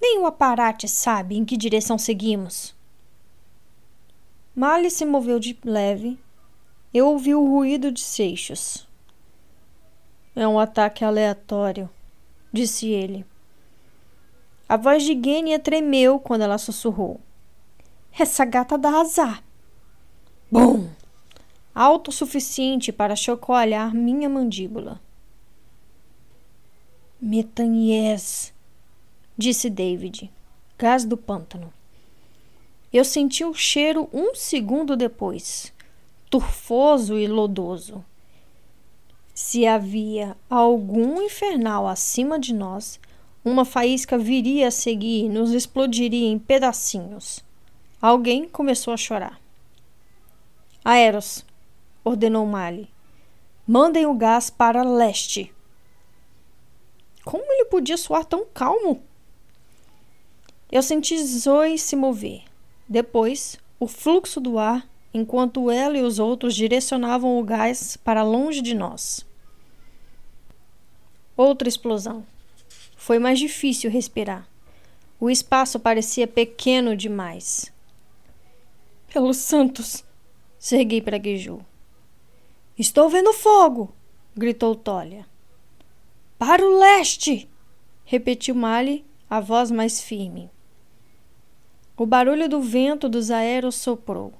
Nem o aparate sabe em que direção seguimos. Mali se moveu de leve. Eu ouvi o ruído de seixos. É um ataque aleatório, disse ele. A voz de Gênia tremeu quando ela sussurrou. Essa gata dá azar. Bom! Alto o suficiente para chocoalhar minha mandíbula. Metanies, disse David. Gás do pântano. Eu senti o cheiro um segundo depois, turfoso e lodoso. Se havia algum infernal acima de nós, uma faísca viria a seguir e nos explodiria em pedacinhos. Alguém começou a chorar. Aeros, ordenou Mali. Mandem o gás para leste. Como ele podia soar tão calmo? Eu senti Zoe se mover. Depois, o fluxo do ar, enquanto ela e os outros direcionavam o gás para longe de nós. Outra explosão. Foi mais difícil respirar. O espaço parecia pequeno demais. Pelos santos! Serguei praguejou. Estou vendo fogo! gritou Tolia. Para o leste! repetiu Mali, a voz mais firme. O barulho do vento dos aeros soprou.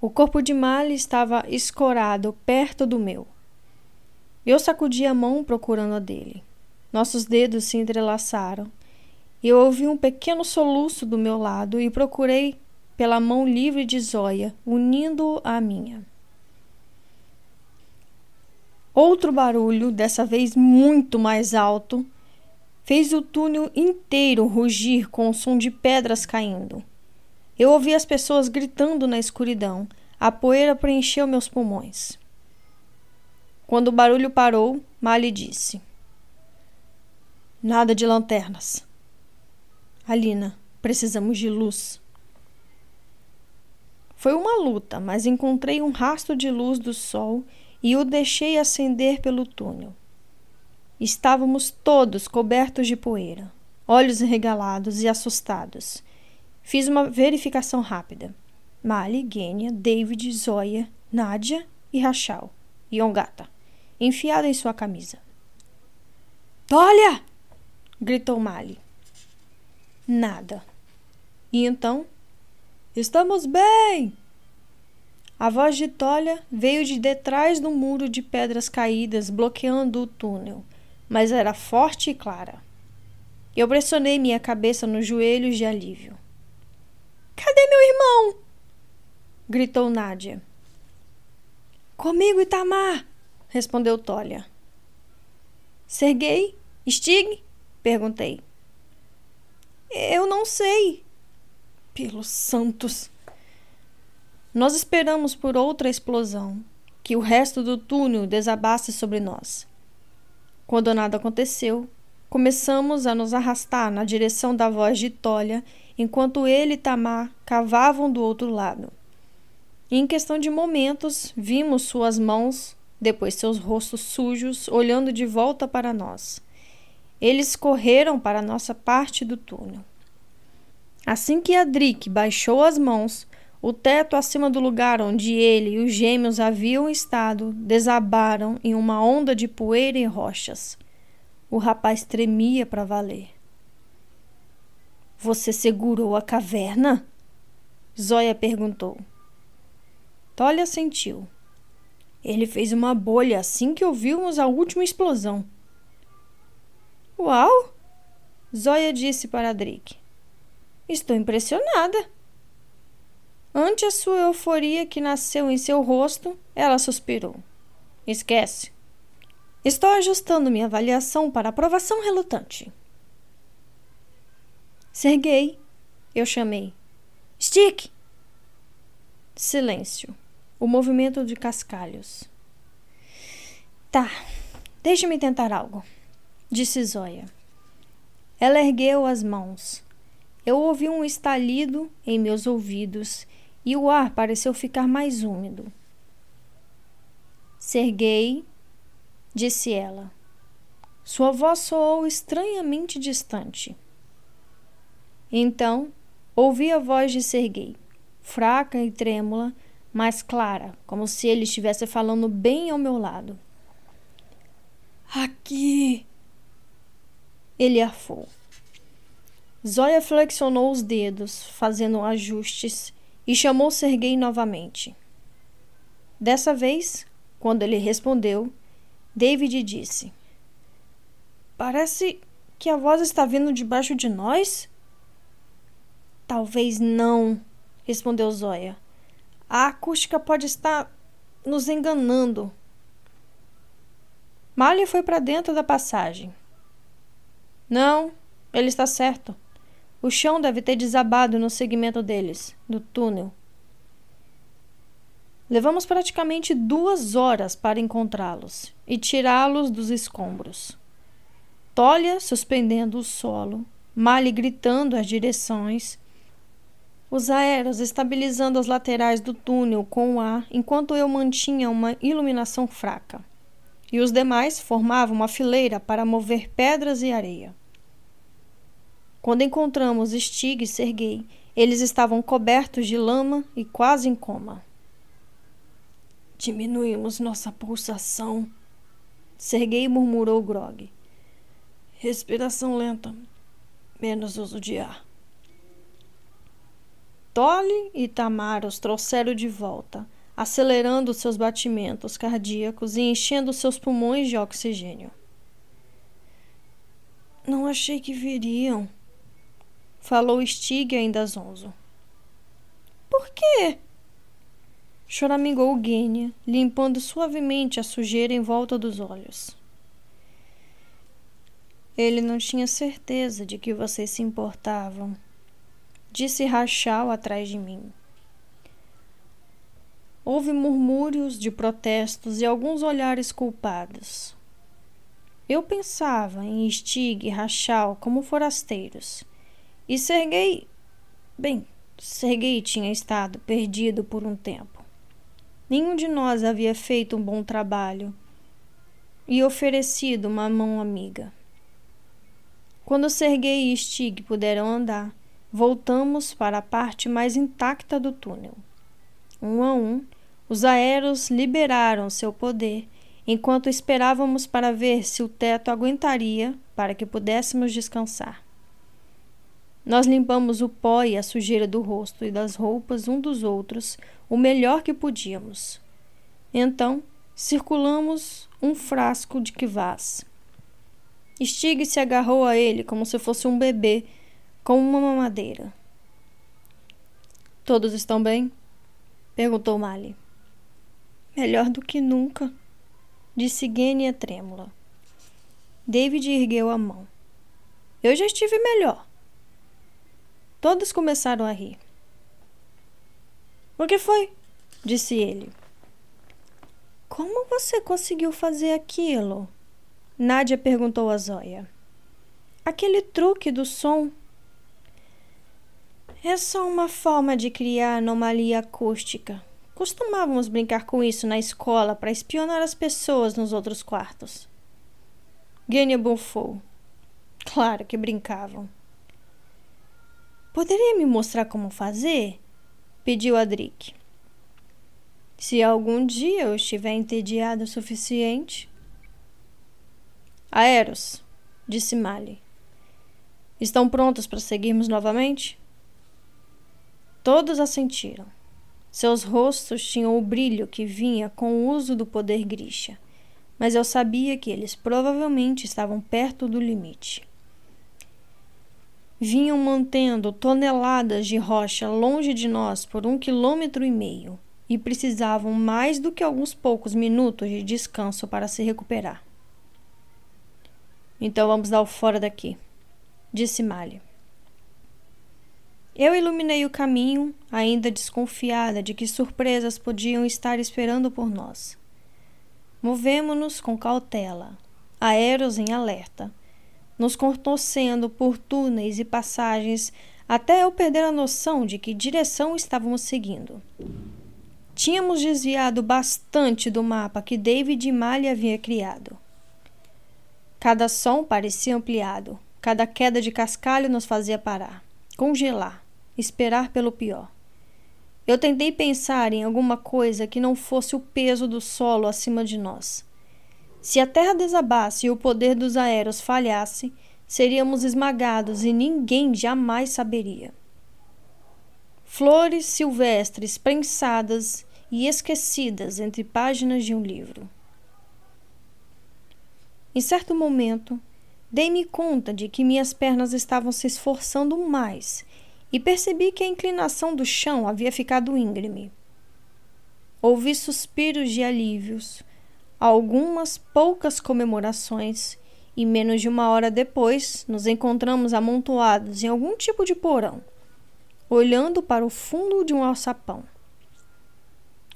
O corpo de Mali estava escorado perto do meu. Eu sacudi a mão procurando a dele. Nossos dedos se entrelaçaram. Eu ouvi um pequeno soluço do meu lado e procurei pela mão livre de Zóia, unindo a minha. Outro barulho, dessa vez muito mais alto, fez o túnel inteiro rugir com o som de pedras caindo. Eu ouvi as pessoas gritando na escuridão. A poeira preencheu meus pulmões. Quando o barulho parou, Mali disse: Nada de lanternas. Alina, precisamos de luz. Foi uma luta, mas encontrei um rastro de luz do sol e o deixei acender pelo túnel. Estávamos todos cobertos de poeira, olhos regalados e assustados. Fiz uma verificação rápida. Mali, Gênia, David, Zoya, Nádia e Rachel. E enfiada em sua camisa. Olha! gritou Mali. Nada. E então? Estamos bem! A voz de Tolia veio de detrás do muro de pedras caídas bloqueando o túnel, mas era forte e clara. Eu pressionei minha cabeça nos joelhos de alívio. Cadê meu irmão? gritou Nádia. Comigo, Itamar, respondeu Tolia. Serguei? Stig? perguntei. Eu não sei. Pelos santos. Nós esperamos por outra explosão, que o resto do túnel desabasse sobre nós. Quando nada aconteceu, começamos a nos arrastar na direção da voz de Tolia, enquanto ele e Tamar cavavam do outro lado. Em questão de momentos, vimos suas mãos, depois seus rostos sujos, olhando de volta para nós. Eles correram para nossa parte do túnel. Assim que Adric baixou as mãos, o teto acima do lugar onde ele e os gêmeos haviam estado desabaram em uma onda de poeira e rochas. O rapaz tremia para valer. Você segurou a caverna? Zóia perguntou. Tolia sentiu. Ele fez uma bolha assim que ouvimos a última explosão. Uau! Zóia disse para Drake. Estou impressionada. Ante a sua euforia que nasceu em seu rosto, ela suspirou. Esquece. Estou ajustando minha avaliação para aprovação relutante. Serguei, eu chamei. Stick! Silêncio. O movimento de cascalhos. Tá, deixe-me tentar algo, disse Zóia. Ela ergueu as mãos. Eu ouvi um estalido em meus ouvidos e o ar pareceu ficar mais úmido. Serguei, disse ela. Sua voz soou estranhamente distante. Então, ouvi a voz de Serguei, fraca e trêmula, mas clara, como se ele estivesse falando bem ao meu lado. Aqui! Ele arfou. Zóia flexionou os dedos, fazendo ajustes, e chamou Serguei novamente. Dessa vez, quando ele respondeu, David disse: Parece que a voz está vindo debaixo de nós? Talvez não, respondeu Zóia. A acústica pode estar nos enganando. Malha foi para dentro da passagem. Não, ele está certo. O chão deve ter desabado no segmento deles, do túnel. Levamos praticamente duas horas para encontrá-los e tirá-los dos escombros. Tolia suspendendo o solo, Mali gritando as direções, os aéreos estabilizando as laterais do túnel com o ar enquanto eu mantinha uma iluminação fraca, e os demais formavam uma fileira para mover pedras e areia. Quando encontramos Stig e Sergei, eles estavam cobertos de lama e quase em coma. Diminuímos nossa pulsação. Sergei murmurou Grog. Respiração lenta. Menos uso de ar. Tolly e Tamar os trouxeram de volta, acelerando seus batimentos cardíacos e enchendo seus pulmões de oxigênio. Não achei que viriam, falou Stig ainda zonzo. Por quê? Choramingou Gênia, limpando suavemente a sujeira em volta dos olhos. Ele não tinha certeza de que vocês se importavam. Disse Rachel atrás de mim. Houve murmúrios de protestos e alguns olhares culpados. Eu pensava em Stig e Rachel como forasteiros. E Sergei. Bem, Sergei tinha estado perdido por um tempo. Nenhum de nós havia feito um bom trabalho e oferecido uma mão amiga. Quando Sergei e Stig puderam andar, voltamos para a parte mais intacta do túnel. Um a um, os aeros liberaram seu poder enquanto esperávamos para ver se o teto aguentaria para que pudéssemos descansar. Nós limpamos o pó e a sujeira do rosto e das roupas um dos outros o melhor que podíamos. Então, circulamos um frasco de quivás. Stig se agarrou a ele como se fosse um bebê com uma mamadeira. Todos estão bem? perguntou Mali. Melhor do que nunca, disse Gênia trêmula. David ergueu a mão. Eu já estive melhor. Todos começaram a rir. O que foi? disse ele. Como você conseguiu fazer aquilo? Nádia perguntou a Zóia. Aquele truque do som. É só uma forma de criar anomalia acústica. Costumávamos brincar com isso na escola para espionar as pessoas nos outros quartos. Gênia bufou. Claro que brincavam. Poderia me mostrar como fazer? pediu Adric. Se algum dia eu estiver entediado o suficiente. Aeros, disse Mali. Estão prontos para seguirmos novamente? Todos assentiram. Seus rostos tinham o brilho que vinha com o uso do poder Grisha, mas eu sabia que eles provavelmente estavam perto do limite vinham mantendo toneladas de rocha longe de nós por um quilômetro e meio e precisavam mais do que alguns poucos minutos de descanso para se recuperar. Então vamos dar o fora daqui, disse Malha. Eu iluminei o caminho, ainda desconfiada de que surpresas podiam estar esperando por nós. Movemo-nos com cautela, aéreos em alerta, nos contorcendo por túneis e passagens até eu perder a noção de que direção estávamos seguindo. Tínhamos desviado bastante do mapa que David e Mali havia criado. Cada som parecia ampliado, cada queda de cascalho nos fazia parar, congelar, esperar pelo pior. Eu tentei pensar em alguma coisa que não fosse o peso do solo acima de nós se a terra desabasse e o poder dos aéreos falhasse, seríamos esmagados e ninguém jamais saberia. Flores silvestres prensadas e esquecidas entre páginas de um livro. Em certo momento, dei-me conta de que minhas pernas estavam se esforçando mais e percebi que a inclinação do chão havia ficado íngreme. Ouvi suspiros de alívios algumas poucas comemorações e menos de uma hora depois nos encontramos amontoados em algum tipo de porão, olhando para o fundo de um alçapão.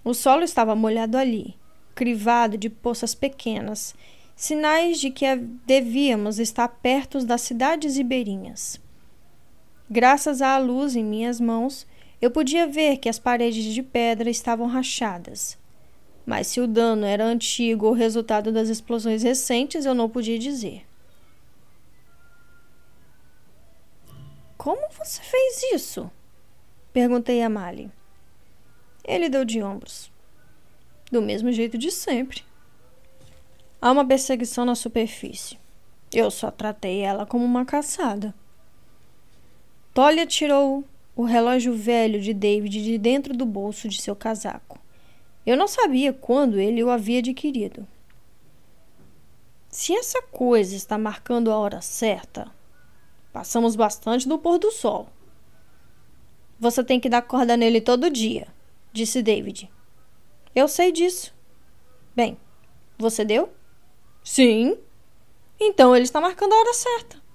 O solo estava molhado ali, crivado de poças pequenas, sinais de que devíamos estar perto das cidades ribeirinhas. Graças à luz em minhas mãos, eu podia ver que as paredes de pedra estavam rachadas mas se o dano era antigo ou resultado das explosões recentes, eu não podia dizer. Como você fez isso? Perguntei a Mali. Ele deu de ombros. Do mesmo jeito de sempre. Há uma perseguição na superfície. Eu só tratei ela como uma caçada. Tolia tirou o relógio velho de David de dentro do bolso de seu casaco. Eu não sabia quando ele o havia adquirido. Se essa coisa está marcando a hora certa, passamos bastante do pôr do sol. Você tem que dar corda nele todo dia, disse David. Eu sei disso. Bem, você deu? Sim. Então ele está marcando a hora certa.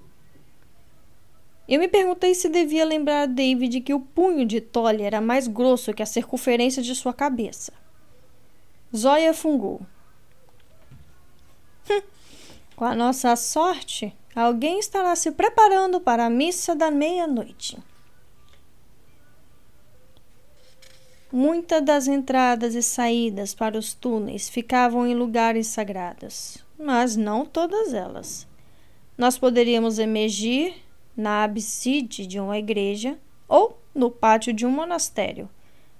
Eu me perguntei se devia lembrar a David que o punho de Tolly era mais grosso que a circunferência de sua cabeça. Zóia fungou. Hum, com a nossa sorte, alguém estará se preparando para a missa da meia-noite. Muitas das entradas e saídas para os túneis ficavam em lugares sagrados, mas não todas elas. Nós poderíamos emergir na abside de uma igreja ou no pátio de um monastério,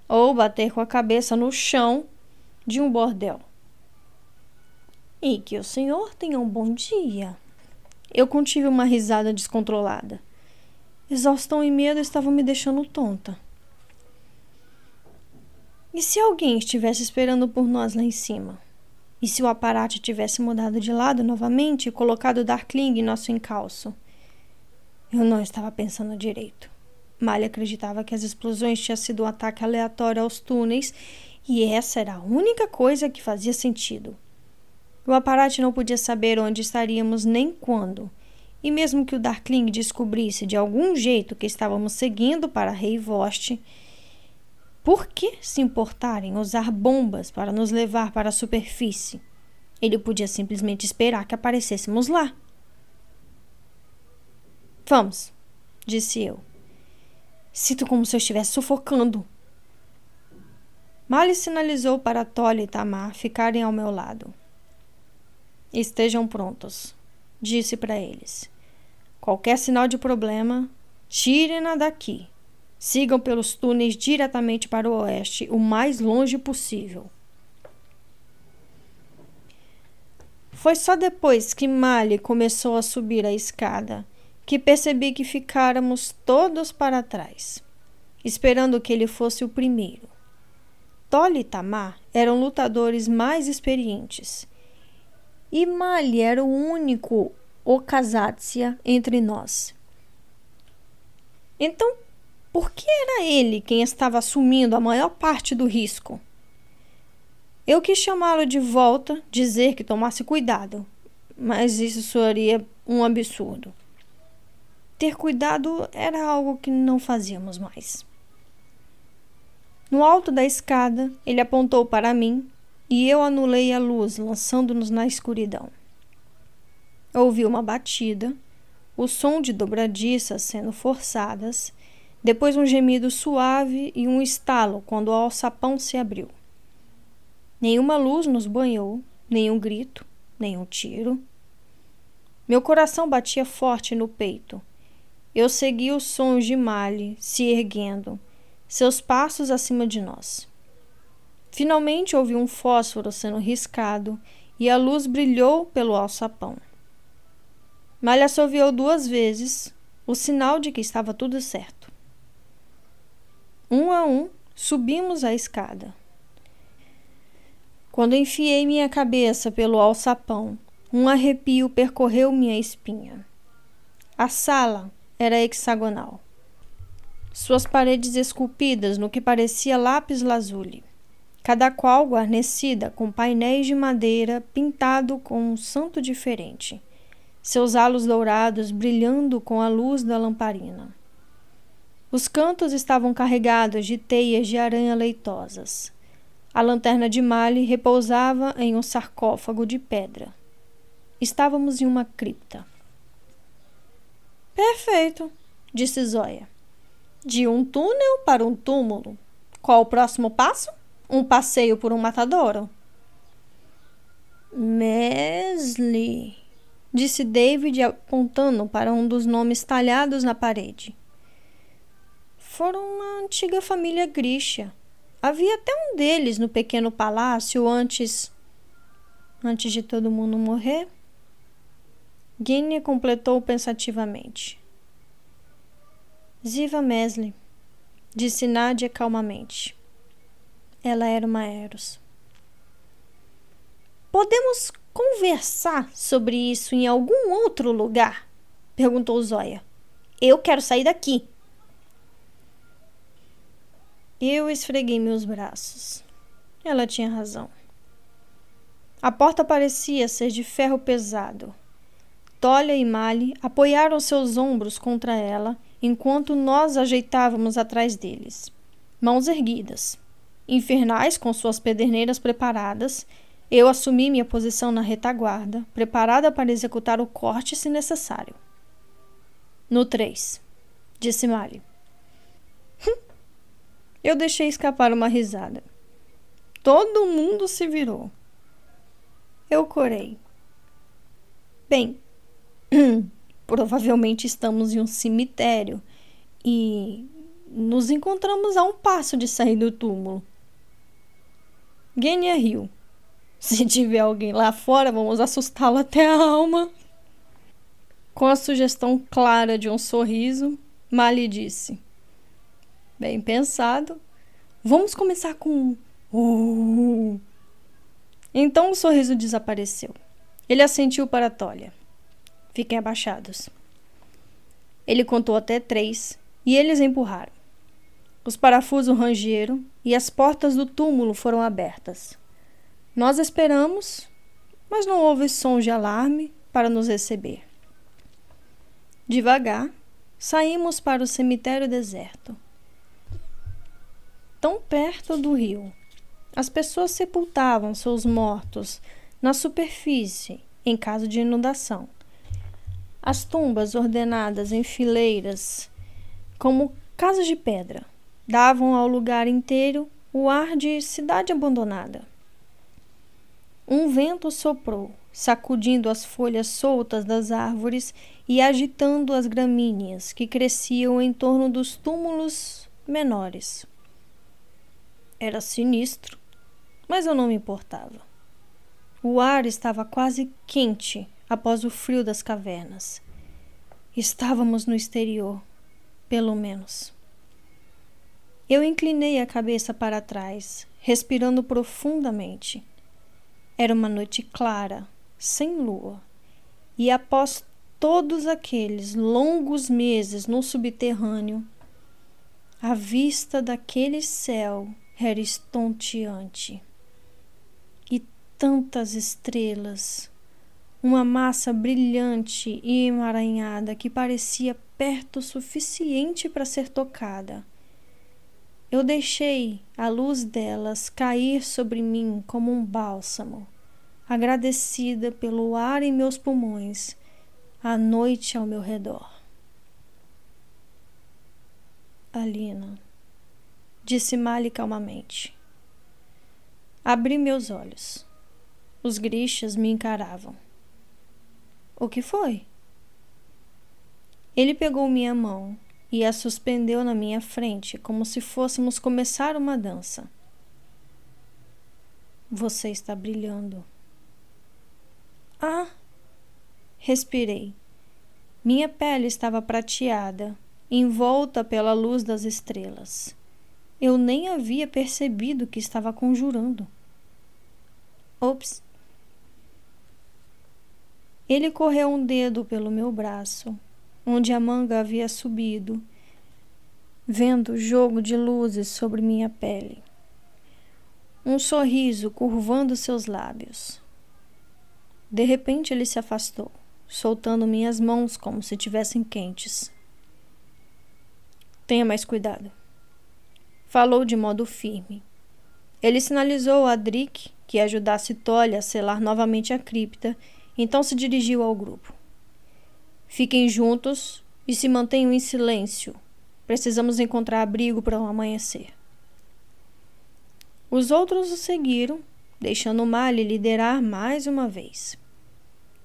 ou bater com a cabeça no chão de um bordel. E que o senhor tenha um bom dia. Eu contive uma risada descontrolada. Exaustão e medo estavam me deixando tonta. E se alguém estivesse esperando por nós lá em cima? E se o aparato tivesse mudado de lado novamente e colocado Darkling em nosso encalço? Eu não estava pensando direito. Malha acreditava que as explosões tinham sido um ataque aleatório aos túneis e essa era a única coisa que fazia sentido. O aparato não podia saber onde estaríamos nem quando, e mesmo que o Darkling descobrisse de algum jeito que estávamos seguindo para Rei Vost, por que se importar em usar bombas para nos levar para a superfície? Ele podia simplesmente esperar que aparecêssemos lá. Vamos, disse eu. Sinto como se eu estivesse sufocando. Mali sinalizou para Tolly e Tamar ficarem ao meu lado. Estejam prontos, disse para eles. Qualquer sinal de problema, tirem-na daqui. Sigam pelos túneis diretamente para o oeste, o mais longe possível. Foi só depois que Mali começou a subir a escada que percebi que ficáramos todos para trás, esperando que ele fosse o primeiro. Tolly e Tamar eram lutadores mais experientes, e Mali era o único Okazatsia entre nós. Então, por que era ele quem estava assumindo a maior parte do risco? Eu quis chamá-lo de volta, dizer que tomasse cuidado, mas isso seria um absurdo. Ter cuidado era algo que não fazíamos mais. No alto da escada, ele apontou para mim e eu anulei a luz, lançando-nos na escuridão. Ouvi uma batida, o som de dobradiças sendo forçadas depois um gemido suave e um estalo quando o alçapão se abriu. Nenhuma luz nos banhou, nenhum grito, nenhum tiro. Meu coração batia forte no peito. Eu segui os sons de Mali se erguendo, seus passos acima de nós. Finalmente ouvi um fósforo sendo riscado e a luz brilhou pelo alçapão. Malha assoviou duas vezes, o sinal de que estava tudo certo. Um a um, subimos a escada. Quando enfiei minha cabeça pelo alçapão, um arrepio percorreu minha espinha. A sala era hexagonal. Suas paredes esculpidas no que parecia lápis lazuli, cada qual guarnecida com painéis de madeira pintado com um santo diferente, seus halos dourados brilhando com a luz da lamparina. Os cantos estavam carregados de teias de aranha leitosas. A lanterna de malhe repousava em um sarcófago de pedra. Estávamos em uma cripta. Perfeito, disse Zóia. De um túnel para um túmulo. Qual o próximo passo? Um passeio por um matadouro? Mesli, disse David apontando para um dos nomes talhados na parede foram uma antiga família Grisha. Havia até um deles no pequeno palácio antes. antes de todo mundo morrer. Guinness completou pensativamente. Ziva Mesli, disse Nadia calmamente. Ela era uma Eros. Podemos conversar sobre isso em algum outro lugar? perguntou Zóia. Eu quero sair daqui. Eu esfreguei meus braços. Ela tinha razão. A porta parecia ser de ferro pesado. Tolia e Mali apoiaram seus ombros contra ela enquanto nós ajeitávamos atrás deles, mãos erguidas. Infernais com suas pederneiras preparadas, eu assumi minha posição na retaguarda, preparada para executar o corte se necessário. No 3, disse Mali. eu deixei escapar uma risada. Todo mundo se virou. Eu corei. Bem, provavelmente estamos em um cemitério e nos encontramos a um passo de sair do túmulo. Genia riu. Se tiver alguém lá fora, vamos assustá-lo até a alma. Com a sugestão clara de um sorriso, Mali disse: Bem pensado. Vamos começar com. Uh. Então o sorriso desapareceu. Ele assentiu para Tolia. Fiquem abaixados. Ele contou até três e eles empurraram. Os parafusos rangeram e as portas do túmulo foram abertas. Nós esperamos, mas não houve som de alarme para nos receber. Devagar, saímos para o cemitério deserto. Tão perto do rio, as pessoas sepultavam seus mortos na superfície em caso de inundação. As tumbas ordenadas em fileiras, como casas de pedra, davam ao lugar inteiro o ar de cidade abandonada. Um vento soprou, sacudindo as folhas soltas das árvores e agitando as gramíneas que cresciam em torno dos túmulos menores. Era sinistro, mas eu não me importava. O ar estava quase quente após o frio das cavernas. Estávamos no exterior, pelo menos. Eu inclinei a cabeça para trás, respirando profundamente. Era uma noite clara, sem lua, e após todos aqueles longos meses no subterrâneo, a vista daquele céu era estonteante. E tantas estrelas, uma massa brilhante e emaranhada que parecia perto o suficiente para ser tocada eu deixei a luz delas cair sobre mim como um bálsamo, agradecida pelo ar em meus pulmões, a noite ao meu redor. Alina, disse Mali calmamente. Abri meus olhos. Os grixas me encaravam. O que foi? Ele pegou minha mão e a suspendeu na minha frente, como se fôssemos começar uma dança. Você está brilhando. Ah! Respirei. Minha pele estava prateada, envolta pela luz das estrelas. Eu nem havia percebido que estava conjurando. Ops! Ele correu um dedo pelo meu braço onde a manga havia subido, vendo o jogo de luzes sobre minha pele. Um sorriso curvando seus lábios. De repente ele se afastou, soltando minhas mãos como se tivessem quentes. Tenha mais cuidado. Falou de modo firme. Ele sinalizou a Drick que ajudasse Tolia a selar novamente a cripta, então se dirigiu ao grupo. Fiquem juntos e se mantenham em silêncio. Precisamos encontrar abrigo para o amanhecer. Os outros o seguiram, deixando Mali liderar mais uma vez.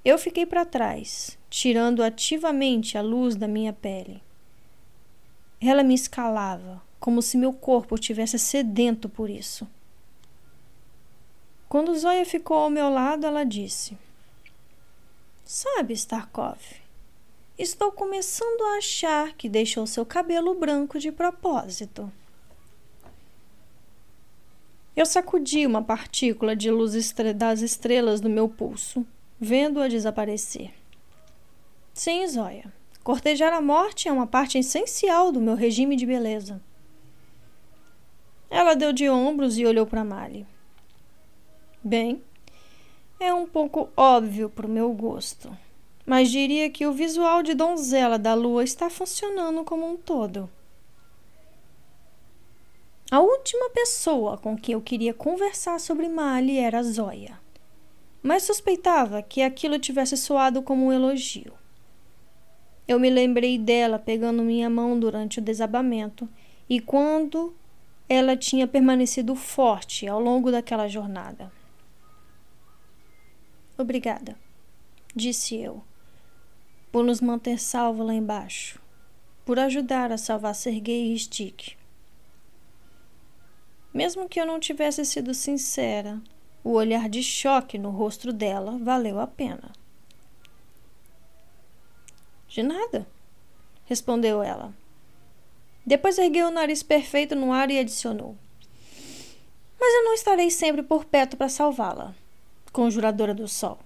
Eu fiquei para trás, tirando ativamente a luz da minha pele. Ela me escalava, como se meu corpo tivesse sedento por isso. Quando Zoya ficou ao meu lado, ela disse: Sabe, Starkov, Estou começando a achar que deixou seu cabelo branco de propósito. Eu sacudi uma partícula de luz estre das estrelas do meu pulso, vendo-a desaparecer. Sim, Zóia. Cortejar a morte é uma parte essencial do meu regime de beleza. Ela deu de ombros e olhou para Mali. Bem, é um pouco óbvio para o meu gosto mas diria que o visual de donzela da lua está funcionando como um todo. A última pessoa com quem eu queria conversar sobre Mali era Zoya, mas suspeitava que aquilo tivesse soado como um elogio. Eu me lembrei dela pegando minha mão durante o desabamento e quando ela tinha permanecido forte ao longo daquela jornada. Obrigada, disse eu, por nos manter salvo lá embaixo, por ajudar a salvar Sergei e Stick. Mesmo que eu não tivesse sido sincera, o olhar de choque no rosto dela valeu a pena. De nada, respondeu ela. Depois ergueu o nariz perfeito no ar e adicionou: Mas eu não estarei sempre por perto para salvá-la, conjuradora do sol.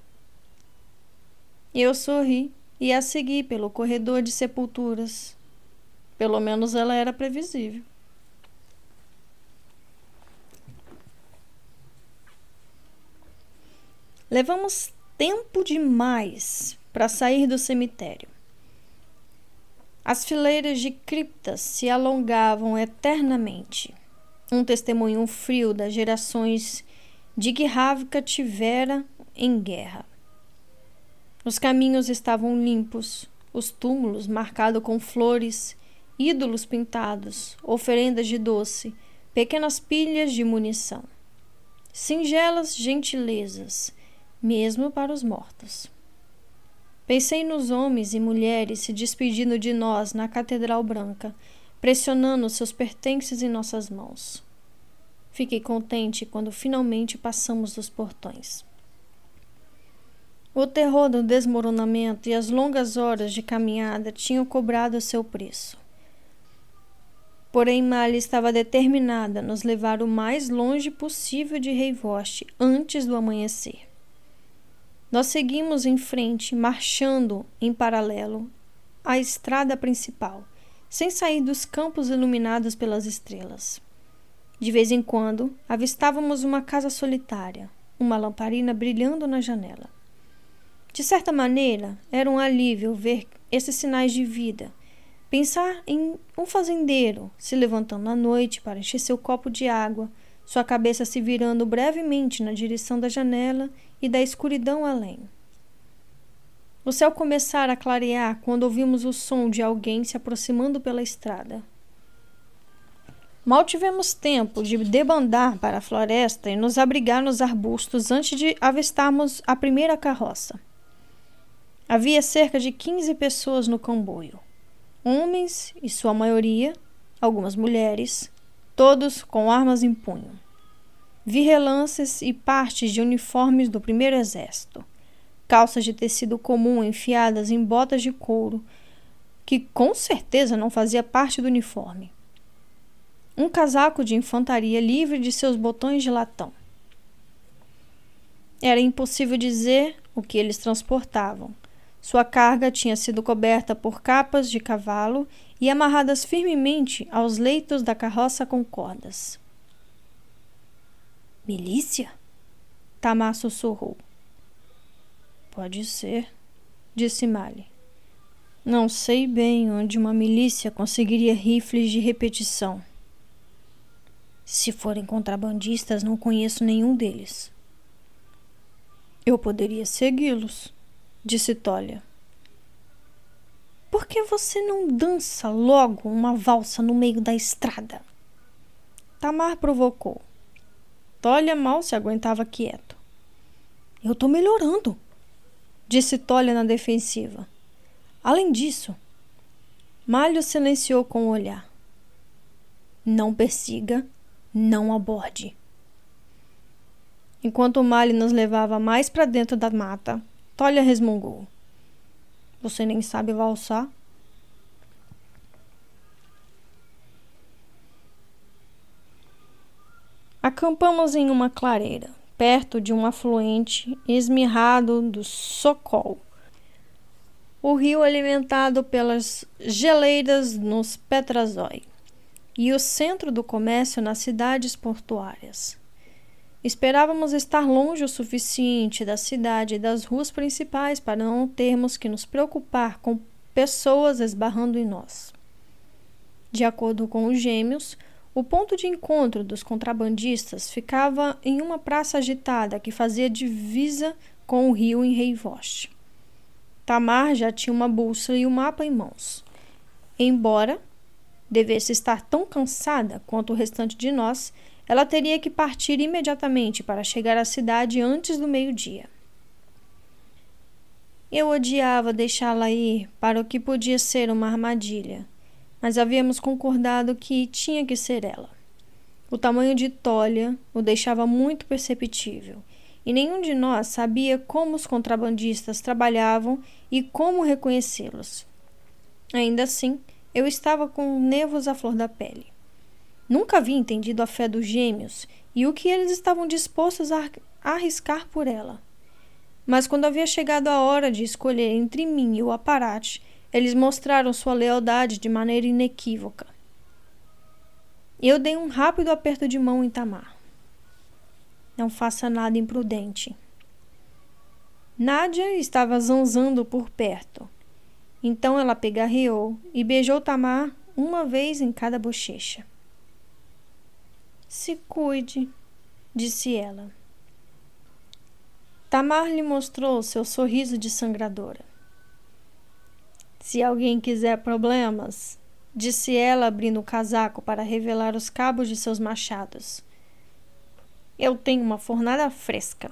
Eu sorri e a segui pelo corredor de sepulturas. Pelo menos ela era previsível. Levamos tempo demais para sair do cemitério. As fileiras de criptas se alongavam eternamente, um testemunho frio das gerações de que Ravka tivera em guerra. Os caminhos estavam limpos, os túmulos marcados com flores, ídolos pintados, oferendas de doce, pequenas pilhas de munição. Singelas gentilezas, mesmo para os mortos. Pensei nos homens e mulheres se despedindo de nós na Catedral Branca, pressionando seus pertences em nossas mãos. Fiquei contente quando finalmente passamos dos portões. O terror do desmoronamento e as longas horas de caminhada tinham cobrado seu preço. Porém, Mali estava determinada a nos levar o mais longe possível de Reivoste antes do amanhecer. Nós seguimos em frente, marchando em paralelo à estrada principal, sem sair dos campos iluminados pelas estrelas. De vez em quando, avistávamos uma casa solitária, uma lamparina brilhando na janela. De certa maneira, era um alívio ver esses sinais de vida. Pensar em um fazendeiro se levantando à noite para encher seu copo de água, sua cabeça se virando brevemente na direção da janela e da escuridão além. O céu começara a clarear quando ouvimos o som de alguém se aproximando pela estrada. Mal tivemos tempo de debandar para a floresta e nos abrigar nos arbustos antes de avistarmos a primeira carroça. Havia cerca de 15 pessoas no comboio. Homens e sua maioria, algumas mulheres, todos com armas em punho. Vi relances e partes de uniformes do primeiro exército, calças de tecido comum enfiadas em botas de couro, que com certeza não fazia parte do uniforme. Um casaco de infantaria livre de seus botões de latão. Era impossível dizer o que eles transportavam. Sua carga tinha sido coberta por capas de cavalo e amarradas firmemente aos leitos da carroça com cordas. Milícia? Tamar sussurrou. Pode ser, disse Mali. Não sei bem onde uma milícia conseguiria rifles de repetição. Se forem contrabandistas, não conheço nenhum deles. Eu poderia segui-los, disse Tolia. Por que você não dança logo uma valsa no meio da estrada? Tamar provocou. Tolia mal se aguentava quieto. Eu tô melhorando, disse Tolia na defensiva. Além disso, Malho silenciou com o olhar. Não persiga, não aborde. Enquanto Malho nos levava mais para dentro da mata, Tolia resmungou. Você nem sabe valsar? Acampamos em uma clareira, perto de um afluente esmirrado do Sokol. O rio alimentado pelas geleiras nos Petrazói e o centro do comércio nas cidades portuárias. Esperávamos estar longe o suficiente da cidade e das ruas principais para não termos que nos preocupar com pessoas esbarrando em nós. De acordo com os gêmeos, o ponto de encontro dos contrabandistas ficava em uma praça agitada que fazia divisa com o rio em Reivost. Tamar já tinha uma bússola e um mapa em mãos. Embora devesse estar tão cansada quanto o restante de nós, ela teria que partir imediatamente para chegar à cidade antes do meio-dia. Eu odiava deixá-la ir para o que podia ser uma armadilha, mas havíamos concordado que tinha que ser ela. O tamanho de Tolia o deixava muito perceptível, e nenhum de nós sabia como os contrabandistas trabalhavam e como reconhecê-los. Ainda assim, eu estava com nervos à flor da pele. Nunca havia entendido a fé dos gêmeos e o que eles estavam dispostos a arriscar por ela. Mas quando havia chegado a hora de escolher entre mim e o aparate, eles mostraram sua lealdade de maneira inequívoca. Eu dei um rápido aperto de mão em Tamar. Não faça nada imprudente. Nádia estava zanzando por perto. Então ela pegarreou e beijou Tamar uma vez em cada bochecha. Se cuide, disse ela. Tamar lhe mostrou seu sorriso de sangradora. Se alguém quiser problemas, disse ela, abrindo o casaco para revelar os cabos de seus machados. Eu tenho uma fornalha fresca.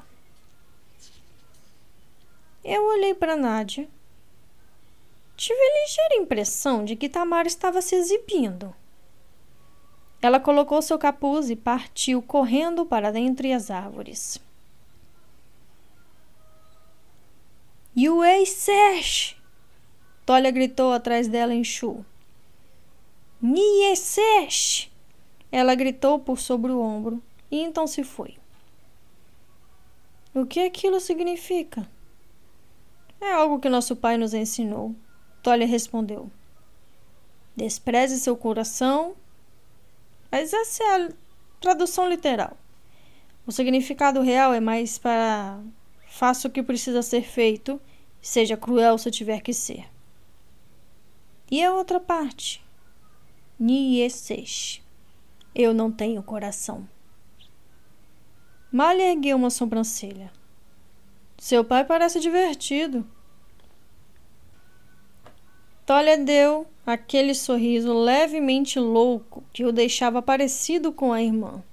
Eu olhei para Nádia Tive a ligeira impressão de que Tamara estava se exibindo. Ela colocou seu capuz e partiu correndo para dentre as árvores. Yuesesh! Tolia gritou atrás dela em Chu. Niesesh! Ela gritou por sobre o ombro e então se foi. O que aquilo significa? É algo que nosso pai nos ensinou. Tolia respondeu: Despreze seu coração. Mas essa é a tradução literal. O significado real é mais para faça o que precisa ser feito, seja cruel se tiver que ser. E a outra parte? Niesesh. Eu não tenho coração. Malha ergueu uma sobrancelha. Seu pai parece divertido. Tolia deu aquele sorriso levemente louco que o deixava parecido com a irmã.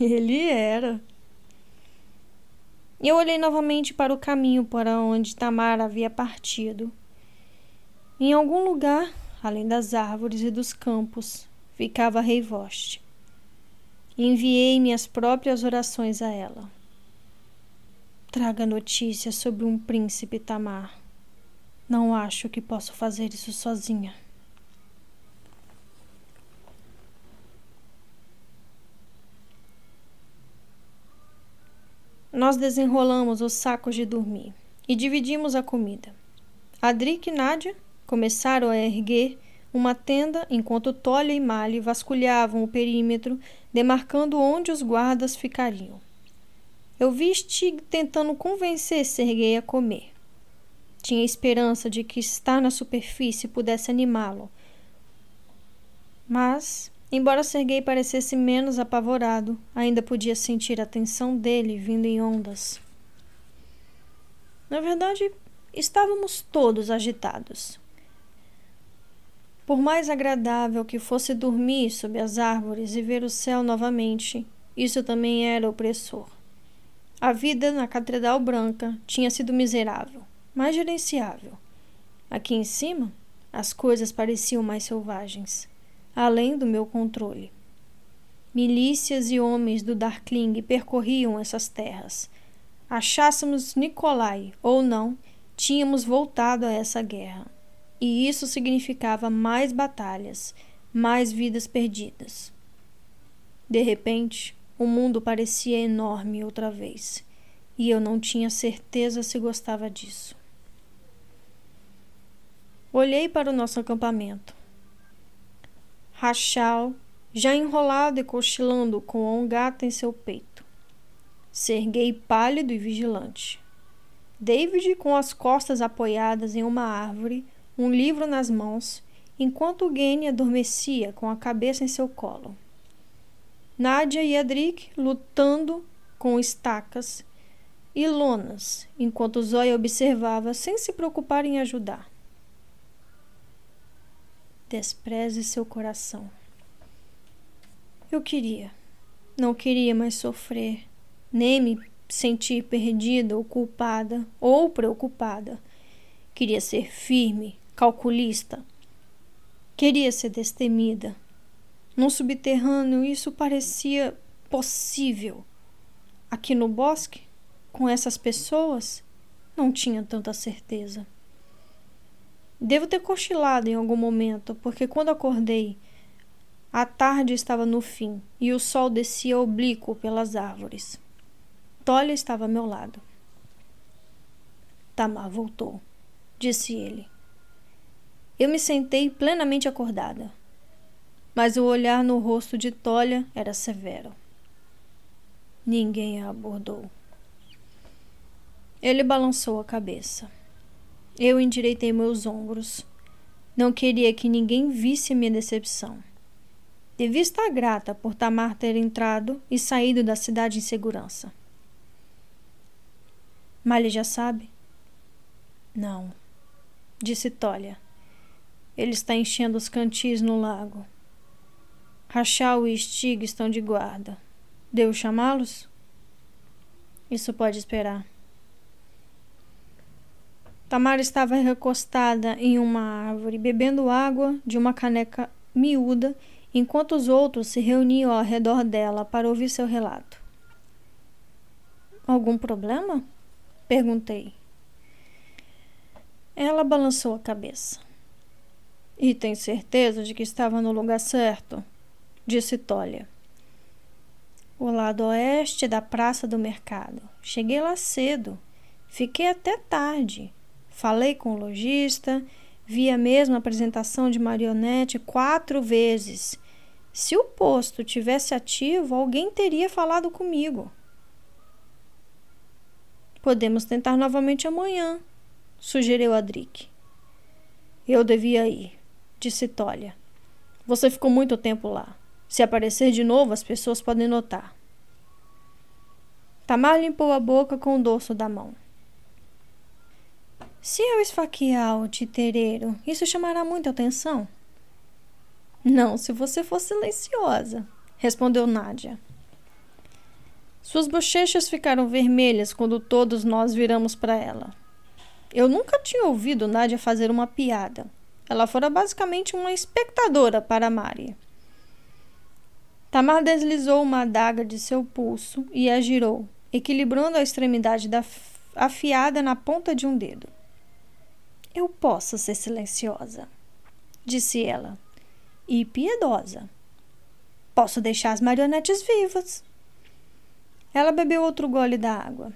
Ele era. Eu olhei novamente para o caminho para onde Tamara havia partido. Em algum lugar, além das árvores e dos campos, ficava Reivoste. Enviei minhas próprias orações a ela. Traga notícias sobre um príncipe Tamar. Não acho que posso fazer isso sozinha. Nós desenrolamos os sacos de dormir e dividimos a comida. Adric e Nádia começaram a erguer uma tenda enquanto Tolia e Mali vasculhavam o perímetro, demarcando onde os guardas ficariam. Eu vi Stig tentando convencer Sergei a comer. Tinha esperança de que estar na superfície pudesse animá-lo. Mas, embora Sergei parecesse menos apavorado, ainda podia sentir a tensão dele vindo em ondas. Na verdade, estávamos todos agitados. Por mais agradável que fosse dormir sob as árvores e ver o céu novamente, isso também era opressor. A vida na Catedral Branca tinha sido miserável mais gerenciável. Aqui em cima, as coisas pareciam mais selvagens, além do meu controle. Milícias e homens do Darkling percorriam essas terras. Achássemos Nikolai ou não, tínhamos voltado a essa guerra. E isso significava mais batalhas, mais vidas perdidas. De repente, o mundo parecia enorme outra vez, e eu não tinha certeza se gostava disso. Olhei para o nosso acampamento. Rachal, já enrolado e cochilando com um gato em seu peito. Serguei pálido e vigilante. David, com as costas apoiadas em uma árvore, um livro nas mãos, enquanto Gene adormecia com a cabeça em seu colo. Nádia e Adric lutando com estacas e lonas, enquanto Zóia observava sem se preocupar em ajudar. Despreze seu coração. Eu queria. Não queria mais sofrer, nem me sentir perdida ou culpada ou preocupada. Queria ser firme, calculista. Queria ser destemida. No subterrâneo, isso parecia possível. Aqui no bosque, com essas pessoas, não tinha tanta certeza. Devo ter cochilado em algum momento, porque quando acordei, a tarde estava no fim e o sol descia oblíquo pelas árvores. Tolia estava ao meu lado. Tamar voltou, disse ele. Eu me sentei plenamente acordada, mas o olhar no rosto de Tolia era severo. Ninguém a abordou. Ele balançou a cabeça. Eu endireitei meus ombros. Não queria que ninguém visse minha decepção. Devia estar grata por Tamar ter entrado e saído da cidade em segurança. Malha já sabe? Não, disse Tolia. Ele está enchendo os cantis no lago. Rachel e Stig estão de guarda. Devo chamá-los? Isso pode esperar. Tamara estava recostada em uma árvore, bebendo água de uma caneca miúda, enquanto os outros se reuniam ao redor dela para ouvir seu relato. Algum problema? Perguntei. Ela balançou a cabeça. E tem certeza de que estava no lugar certo? Disse Tolia. O lado oeste da Praça do Mercado. Cheguei lá cedo. Fiquei até tarde. Falei com o lojista, vi a mesma apresentação de marionete quatro vezes. Se o posto tivesse ativo, alguém teria falado comigo. Podemos tentar novamente amanhã, sugeriu Adric. Eu devia ir, disse Tolia. Você ficou muito tempo lá. Se aparecer de novo, as pessoas podem notar. Tamar limpou a boca com o dorso da mão. Se eu esfaquear o titereiro, isso chamará muita atenção? Não, se você for silenciosa, respondeu Nádia. Suas bochechas ficaram vermelhas quando todos nós viramos para ela. Eu nunca tinha ouvido Nádia fazer uma piada. Ela fora basicamente uma espectadora para Mari. Tamar deslizou uma adaga de seu pulso e a girou, equilibrando a extremidade da afiada na ponta de um dedo. Eu posso ser silenciosa, disse ela, e piedosa. Posso deixar as marionetes vivas. Ela bebeu outro gole da água.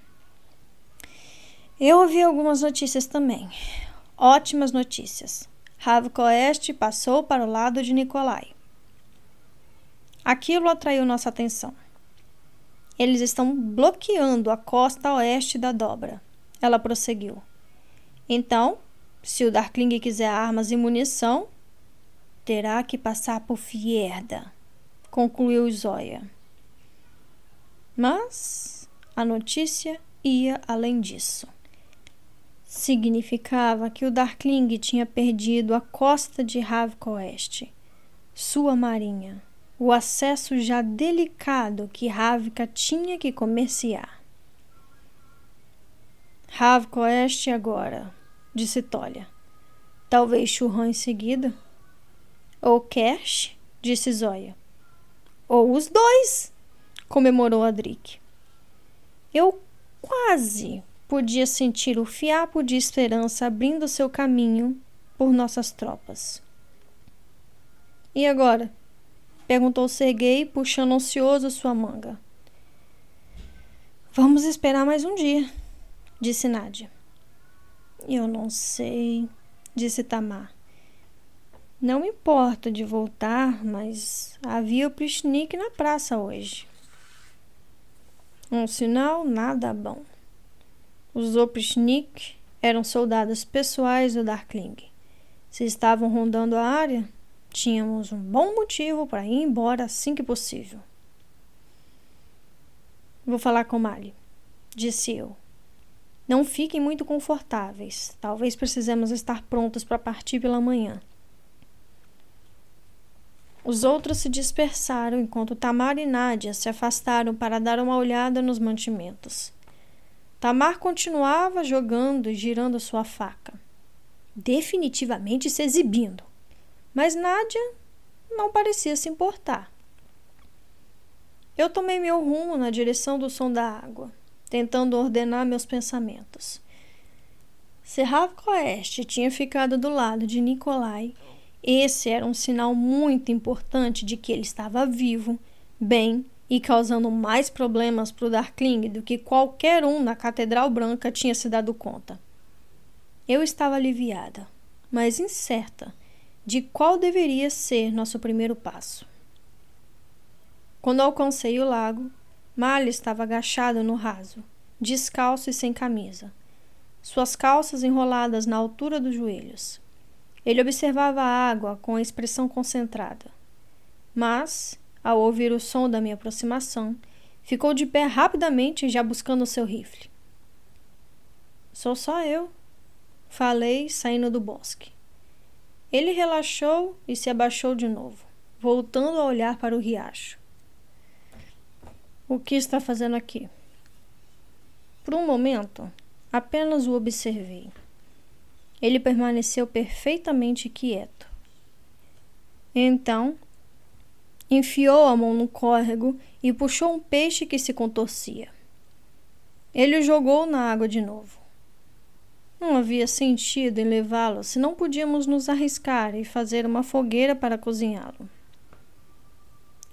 Eu ouvi algumas notícias também. Ótimas notícias. Ravko Oeste passou para o lado de Nikolai. Aquilo atraiu nossa atenção. Eles estão bloqueando a costa oeste da dobra. Ela prosseguiu. Então, se o Darkling quiser armas e munição, terá que passar por Fierda, concluiu Zóia. Mas a notícia ia além disso. Significava que o Darkling tinha perdido a costa de Ravka Oeste, sua marinha, o acesso já delicado que Ravka tinha que comerciar. Ravka Oeste agora, disse Tolia. Talvez churrão em seguida. Ou cash, disse Zóia. Ou os dois, comemorou Adric. Eu quase podia sentir o fiapo de esperança abrindo seu caminho por nossas tropas. E agora? perguntou Serguei, puxando ansioso sua manga. Vamos esperar mais um dia, disse Nádia. Eu não sei, disse Tamar. Não me importo de voltar, mas havia o piquenique na praça hoje. Um sinal nada bom. Os Oprichnik eram soldados pessoais do Darkling. Se estavam rondando a área, tínhamos um bom motivo para ir embora assim que possível. Vou falar com Mali, disse eu. Não fiquem muito confortáveis. Talvez precisemos estar prontos para partir pela manhã. Os outros se dispersaram enquanto Tamar e Nádia se afastaram para dar uma olhada nos mantimentos. Tamar continuava jogando e girando sua faca, definitivamente se exibindo, mas Nádia não parecia se importar. Eu tomei meu rumo na direção do som da água, tentando ordenar meus pensamentos. Serravo Oeste tinha ficado do lado de Nicolai esse era um sinal muito importante de que ele estava vivo, bem e causando mais problemas para o Darkling do que qualquer um na Catedral Branca tinha se dado conta. Eu estava aliviada, mas incerta de qual deveria ser nosso primeiro passo. Quando alcancei o lago, Malha estava agachado no raso, descalço e sem camisa, suas calças enroladas na altura dos joelhos. Ele observava a água com a expressão concentrada. Mas, ao ouvir o som da minha aproximação, ficou de pé rapidamente, já buscando seu rifle. Sou só eu, falei, saindo do bosque. Ele relaxou e se abaixou de novo, voltando a olhar para o riacho. O que está fazendo aqui? Por um momento, apenas o observei. Ele permaneceu perfeitamente quieto. Então, enfiou a mão no córrego e puxou um peixe que se contorcia. Ele o jogou na água de novo. Não havia sentido em levá-lo se não podíamos nos arriscar e fazer uma fogueira para cozinhá-lo.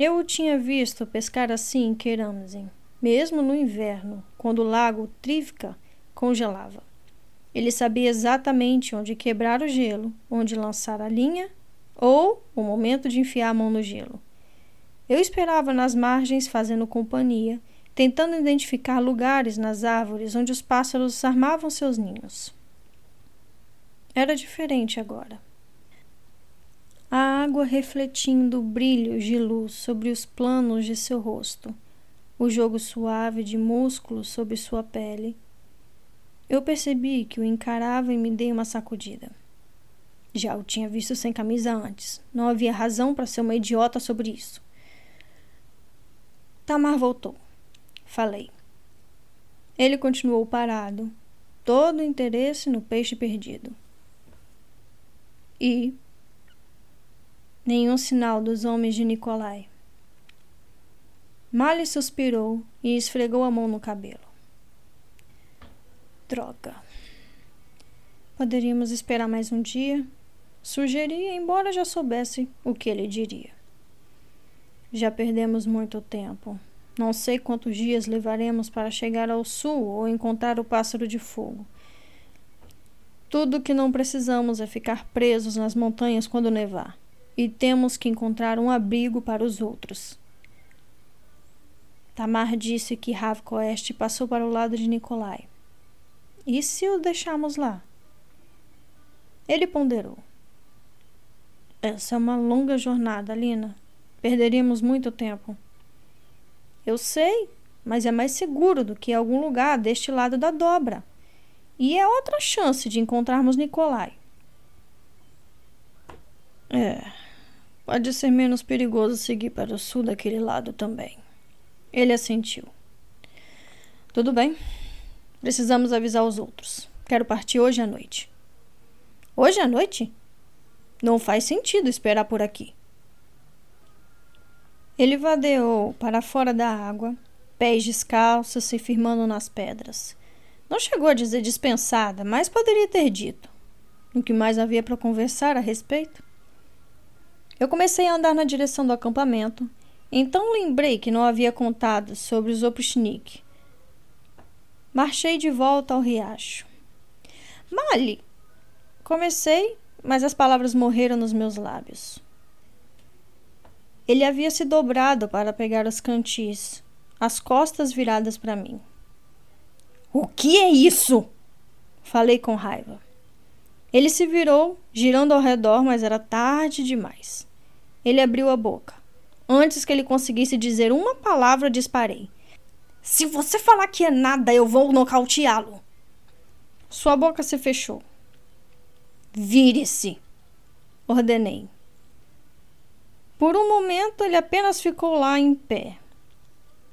Eu o tinha visto pescar assim em Keramzin, mesmo no inverno, quando o lago Trivka congelava. Ele sabia exatamente onde quebrar o gelo, onde lançar a linha ou o momento de enfiar a mão no gelo. Eu esperava nas margens fazendo companhia, tentando identificar lugares nas árvores onde os pássaros armavam seus ninhos. Era diferente agora. A água refletindo brilhos de luz sobre os planos de seu rosto, o jogo suave de músculos sobre sua pele eu percebi que o encarava e me dei uma sacudida. Já o tinha visto sem camisa antes. Não havia razão para ser uma idiota sobre isso. Tamar voltou. Falei. Ele continuou parado, todo o interesse no peixe perdido. E nenhum sinal dos homens de Nicolai. Mali suspirou e esfregou a mão no cabelo. Droga. Poderíamos esperar mais um dia? Sugeri, embora já soubesse o que ele diria. Já perdemos muito tempo. Não sei quantos dias levaremos para chegar ao sul ou encontrar o pássaro de fogo. Tudo que não precisamos é ficar presos nas montanhas quando nevar. E temos que encontrar um abrigo para os outros. Tamar disse que Ravkoest passou para o lado de Nikolai. E se o deixarmos lá? Ele ponderou. Essa é uma longa jornada, Lina. Perderíamos muito tempo. Eu sei, mas é mais seguro do que algum lugar deste lado da dobra. E é outra chance de encontrarmos Nicolai. É, pode ser menos perigoso seguir para o sul daquele lado também. Ele assentiu. Tudo bem. Precisamos avisar os outros. Quero partir hoje à noite. Hoje à noite? Não faz sentido esperar por aqui. Ele vadeou para fora da água, pés descalços se firmando nas pedras. Não chegou a dizer dispensada, mas poderia ter dito. O que mais havia para conversar a respeito? Eu comecei a andar na direção do acampamento, então lembrei que não havia contado sobre os Oprichnik Marchei de volta ao riacho. Mali! Comecei, mas as palavras morreram nos meus lábios. Ele havia se dobrado para pegar os cantis. as costas viradas para mim. O que é isso? Falei com raiva. Ele se virou, girando ao redor, mas era tarde demais. Ele abriu a boca. Antes que ele conseguisse dizer uma palavra, disparei. Se você falar que é nada, eu vou nocauteá-lo. Sua boca se fechou. Vire-se, ordenei. Por um momento, ele apenas ficou lá em pé.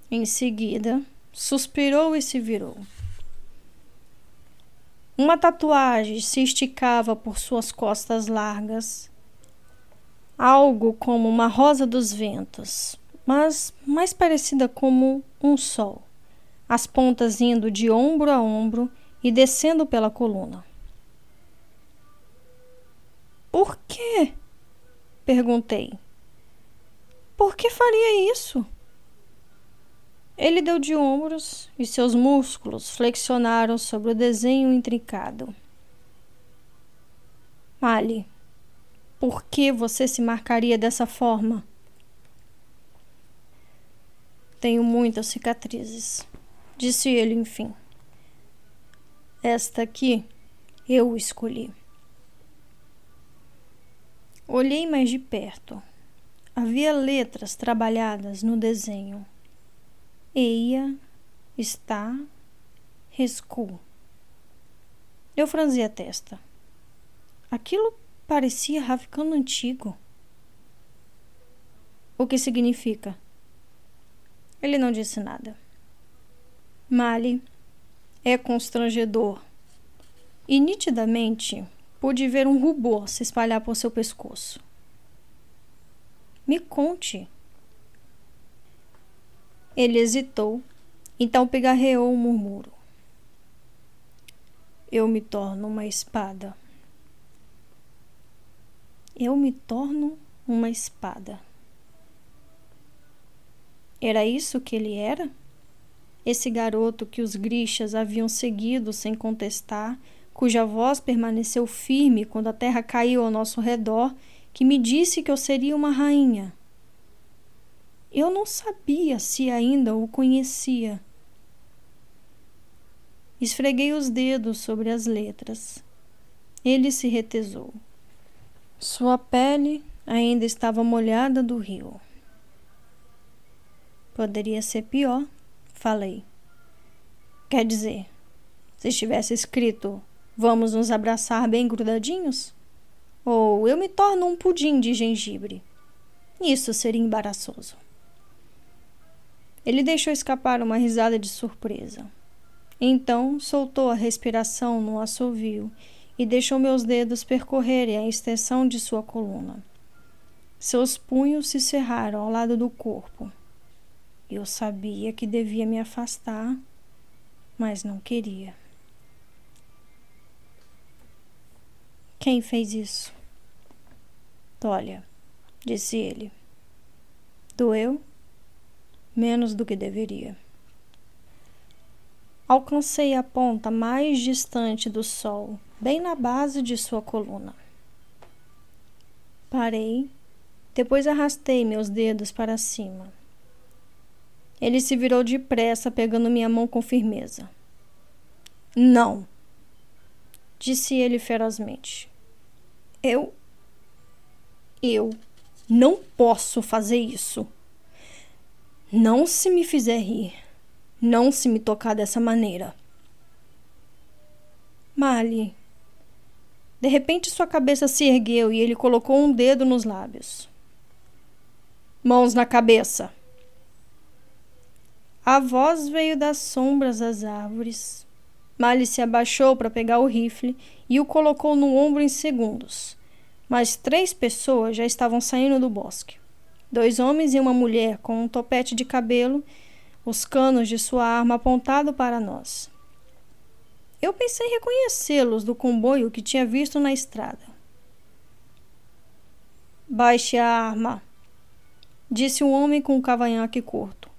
Em seguida, suspirou e se virou. Uma tatuagem se esticava por suas costas largas, algo como uma rosa dos ventos, mas mais parecida como um sol, as pontas indo de ombro a ombro e descendo pela coluna. Por quê? perguntei. Por que faria isso? Ele deu de ombros e seus músculos flexionaram sobre o desenho intricado. Mali, por que você se marcaria dessa forma? Tenho muitas cicatrizes, disse ele enfim. Esta aqui eu escolhi. Olhei mais de perto. Havia letras trabalhadas no desenho. Eia, está, rescu. Eu franzi a testa. Aquilo parecia ravicano antigo. O que significa? Ele não disse nada. Mali é constrangedor. E nitidamente pude ver um rubor se espalhar por seu pescoço. Me conte, ele hesitou, então pigarreou um murmúrio. Eu me torno uma espada. Eu me torno uma espada. Era isso que ele era? Esse garoto que os grixas haviam seguido sem contestar, cuja voz permaneceu firme quando a terra caiu ao nosso redor, que me disse que eu seria uma rainha. Eu não sabia se ainda o conhecia. Esfreguei os dedos sobre as letras. Ele se retesou. Sua pele ainda estava molhada do rio. Poderia ser pior, falei. Quer dizer, se estivesse escrito vamos nos abraçar bem grudadinhos? Ou eu me torno um pudim de gengibre. Isso seria embaraçoso. Ele deixou escapar uma risada de surpresa. Então soltou a respiração no assovio e deixou meus dedos percorrerem a extensão de sua coluna. Seus punhos se cerraram ao lado do corpo. Eu sabia que devia me afastar, mas não queria. Quem fez isso? Olha, disse ele. Doeu? menos do que deveria. Alcancei a ponta mais distante do sol, bem na base de sua coluna. Parei, depois arrastei meus dedos para cima. Ele se virou depressa, pegando minha mão com firmeza. Não, disse ele ferozmente. Eu. Eu não posso fazer isso. Não se me fizer rir. Não se me tocar dessa maneira. Mali. De repente sua cabeça se ergueu e ele colocou um dedo nos lábios. Mãos na cabeça. A voz veio das sombras das árvores. Mali se abaixou para pegar o rifle e o colocou no ombro em segundos. Mas três pessoas já estavam saindo do bosque. Dois homens e uma mulher com um topete de cabelo, os canos de sua arma apontado para nós. Eu pensei reconhecê-los do comboio que tinha visto na estrada. Baixe a arma, disse um homem com um cavanhaque curto.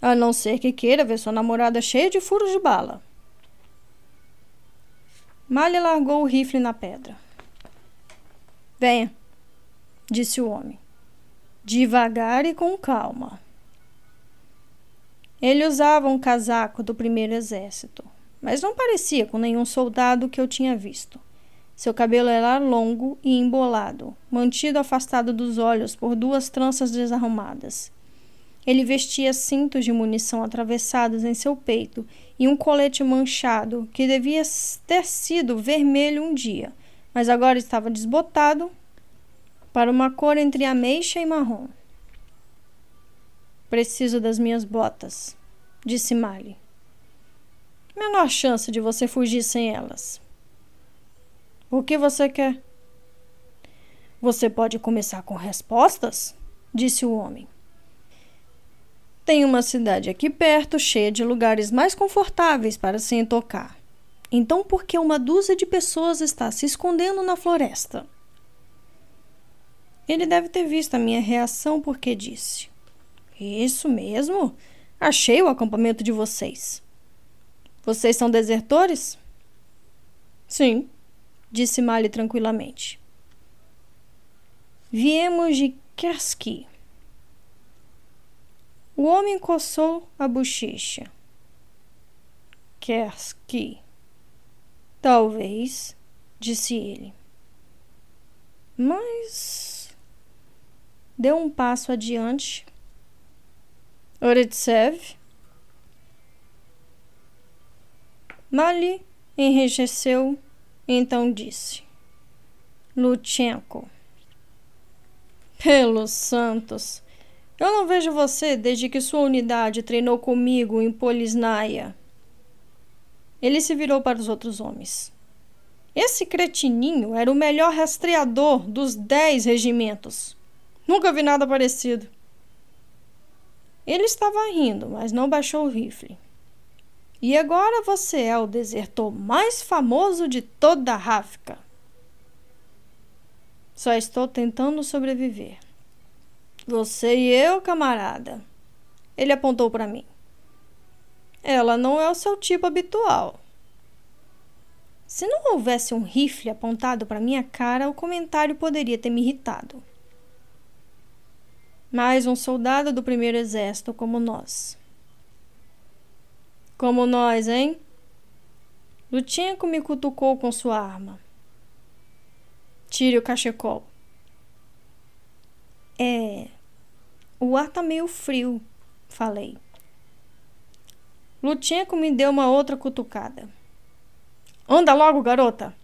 A não ser que queira ver sua namorada cheia de furos de bala. Malha largou o rifle na pedra. Venha, disse o homem devagar e com calma. Ele usava um casaco do primeiro exército, mas não parecia com nenhum soldado que eu tinha visto. Seu cabelo era longo e embolado, mantido afastado dos olhos por duas tranças desarrumadas. Ele vestia cintos de munição atravessados em seu peito e um colete manchado que devia ter sido vermelho um dia, mas agora estava desbotado para uma cor entre ameixa e marrom. Preciso das minhas botas, disse Mali. Menor chance de você fugir sem elas. O que você quer? Você pode começar com respostas? disse o homem. Tem uma cidade aqui perto, cheia de lugares mais confortáveis para se entocar. Então, por que uma dúzia de pessoas está se escondendo na floresta? Ele deve ter visto a minha reação porque disse: Isso mesmo? Achei o acampamento de vocês. Vocês são desertores? Sim, disse Mali tranquilamente. Viemos de Kerski. O homem coçou a bochecha. Kerski. Talvez, disse ele. Mas. Deu um passo adiante. Oretsev. Mali enrijeceu então disse: Lutchenko. Pelos santos, eu não vejo você desde que sua unidade treinou comigo em Polisnaia. Ele se virou para os outros homens. Esse cretininho era o melhor rastreador dos dez regimentos. Nunca vi nada parecido. Ele estava rindo, mas não baixou o rifle. E agora você é o desertor mais famoso de toda a Ráfica. Só estou tentando sobreviver. Você e eu, camarada. Ele apontou para mim. Ela não é o seu tipo habitual. Se não houvesse um rifle apontado para minha cara, o comentário poderia ter me irritado. Mais um soldado do primeiro exército como nós. Como nós, hein? Lutchenko me cutucou com sua arma. Tire o cachecol. É. O ar tá meio frio, falei. Lutchenko me deu uma outra cutucada. Anda logo, garota!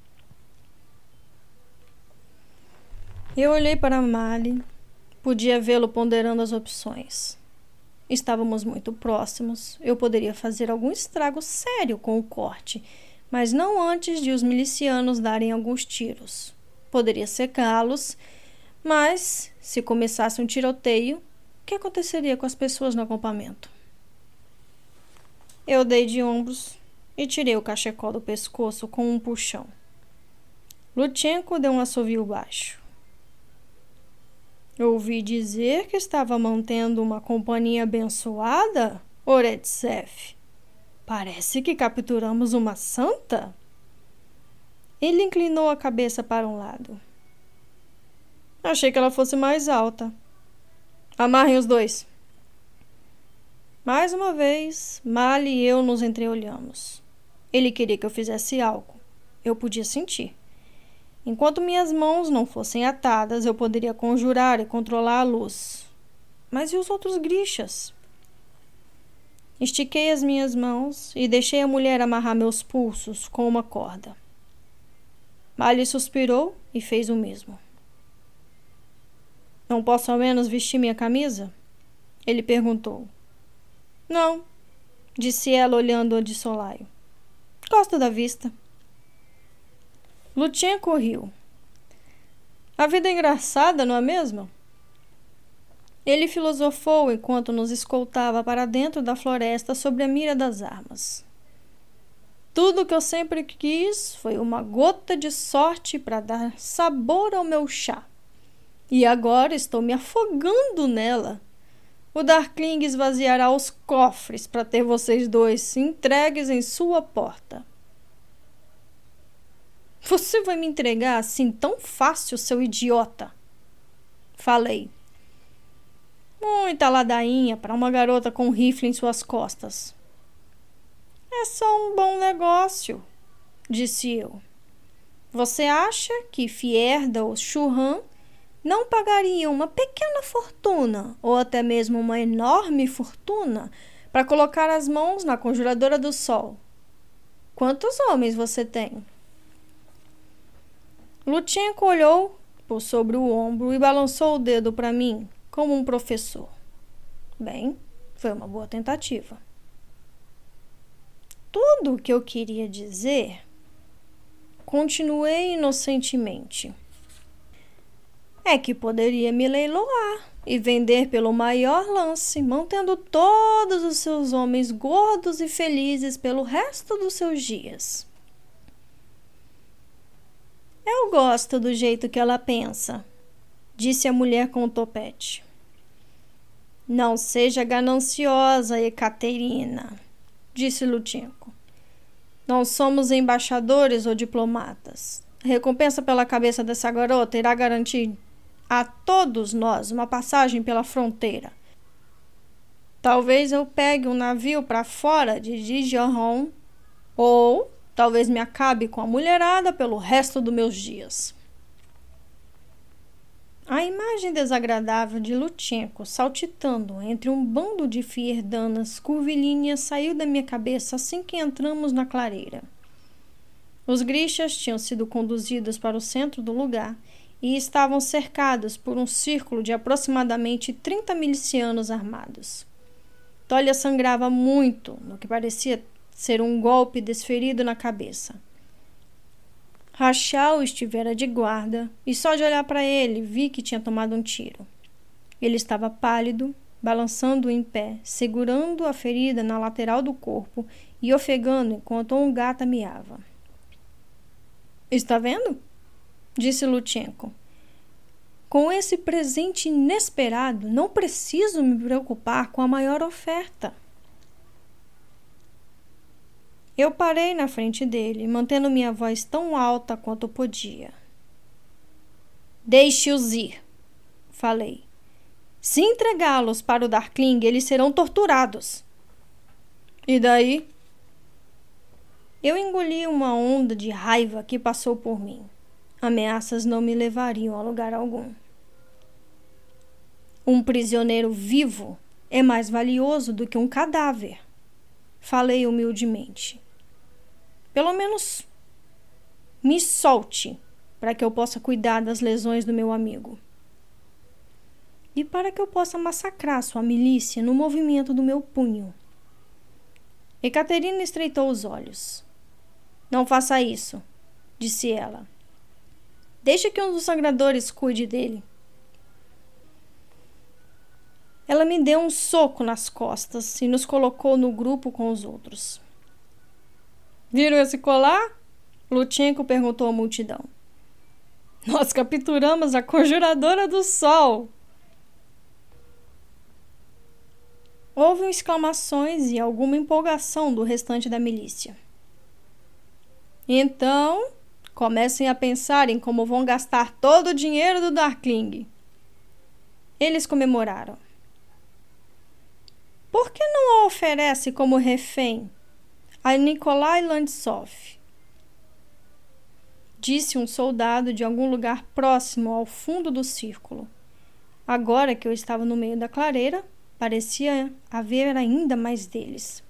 Eu olhei para Mali. Podia vê-lo ponderando as opções. Estávamos muito próximos. Eu poderia fazer algum estrago sério com o corte, mas não antes de os milicianos darem alguns tiros. Poderia secá-los, mas se começasse um tiroteio, o que aconteceria com as pessoas no acampamento? Eu dei de ombros e tirei o cachecol do pescoço com um puxão. Lutchenko deu um assovio baixo. Ouvi dizer que estava mantendo uma companhia abençoada, Oretsev. Parece que capturamos uma santa. Ele inclinou a cabeça para um lado. Achei que ela fosse mais alta. Amarrem os dois. Mais uma vez, Mali e eu nos entreolhamos. Ele queria que eu fizesse algo. Eu podia sentir. Enquanto minhas mãos não fossem atadas, eu poderia conjurar e controlar a luz. Mas e os outros grixas? Estiquei as minhas mãos e deixei a mulher amarrar meus pulsos com uma corda. Mali suspirou e fez o mesmo. Não posso ao menos vestir minha camisa? Ele perguntou. Não, disse ela olhando-a de solaio. Gosto da vista. Lutinha correu. A vida é engraçada, não é mesmo? Ele filosofou enquanto nos escoltava para dentro da floresta sobre a mira das armas. Tudo que eu sempre quis foi uma gota de sorte para dar sabor ao meu chá. E agora estou me afogando nela. O Darkling esvaziará os cofres para ter vocês dois entregues em sua porta. Você vai me entregar assim tão fácil, seu idiota? Falei. Muita ladainha para uma garota com um rifle em suas costas. É só um bom negócio, disse eu. Você acha que Fierda ou Churran não pagariam uma pequena fortuna ou até mesmo uma enorme fortuna para colocar as mãos na conjuradora do sol? Quantos homens você tem? Lutchenko olhou por sobre o ombro e balançou o dedo para mim, como um professor. Bem, foi uma boa tentativa. Tudo o que eu queria dizer, continuei inocentemente, é que poderia me leiloar e vender pelo maior lance, mantendo todos os seus homens gordos e felizes pelo resto dos seus dias. Eu gosto do jeito que ela pensa, disse a mulher com o topete. Não seja gananciosa, Ekaterina, disse Lutinko. Não somos embaixadores ou diplomatas. A recompensa pela cabeça dessa garota irá garantir a todos nós uma passagem pela fronteira. Talvez eu pegue um navio para fora de Dijon ou Talvez me acabe com a mulherada pelo resto dos meus dias. A imagem desagradável de Lutchenko saltitando entre um bando de fierdanas curvilíneas saiu da minha cabeça assim que entramos na clareira. Os grixas tinham sido conduzidos para o centro do lugar e estavam cercados por um círculo de aproximadamente 30 milicianos armados. Tolia sangrava muito, no que parecia ser um golpe desferido na cabeça. Rachel estivera de guarda e só de olhar para ele vi que tinha tomado um tiro. Ele estava pálido, balançando em pé, segurando a ferida na lateral do corpo e ofegando enquanto um gato miava. Está vendo? disse Lutchenko. Com esse presente inesperado, não preciso me preocupar com a maior oferta. Eu parei na frente dele, mantendo minha voz tão alta quanto podia. Deixe-os ir, falei. Se entregá-los para o Darkling, eles serão torturados. E daí? Eu engoli uma onda de raiva que passou por mim. Ameaças não me levariam a lugar algum. Um prisioneiro vivo é mais valioso do que um cadáver. Falei humildemente. Pelo menos me solte para que eu possa cuidar das lesões do meu amigo. E para que eu possa massacrar sua milícia no movimento do meu punho. Ekaterina estreitou os olhos. Não faça isso, disse ela. Deixe que um dos sangradores cuide dele. Ela me deu um soco nas costas e nos colocou no grupo com os outros. Viram esse colar? Lutchenko perguntou à multidão. Nós capturamos a conjuradora do sol. Houve exclamações e alguma empolgação do restante da milícia. Então, comecem a pensar em como vão gastar todo o dinheiro do Darkling. Eles comemoraram. Por que não a oferece como refém a Nikolai Landsov. Disse um soldado de algum lugar próximo ao fundo do círculo. Agora que eu estava no meio da clareira, parecia haver ainda mais deles.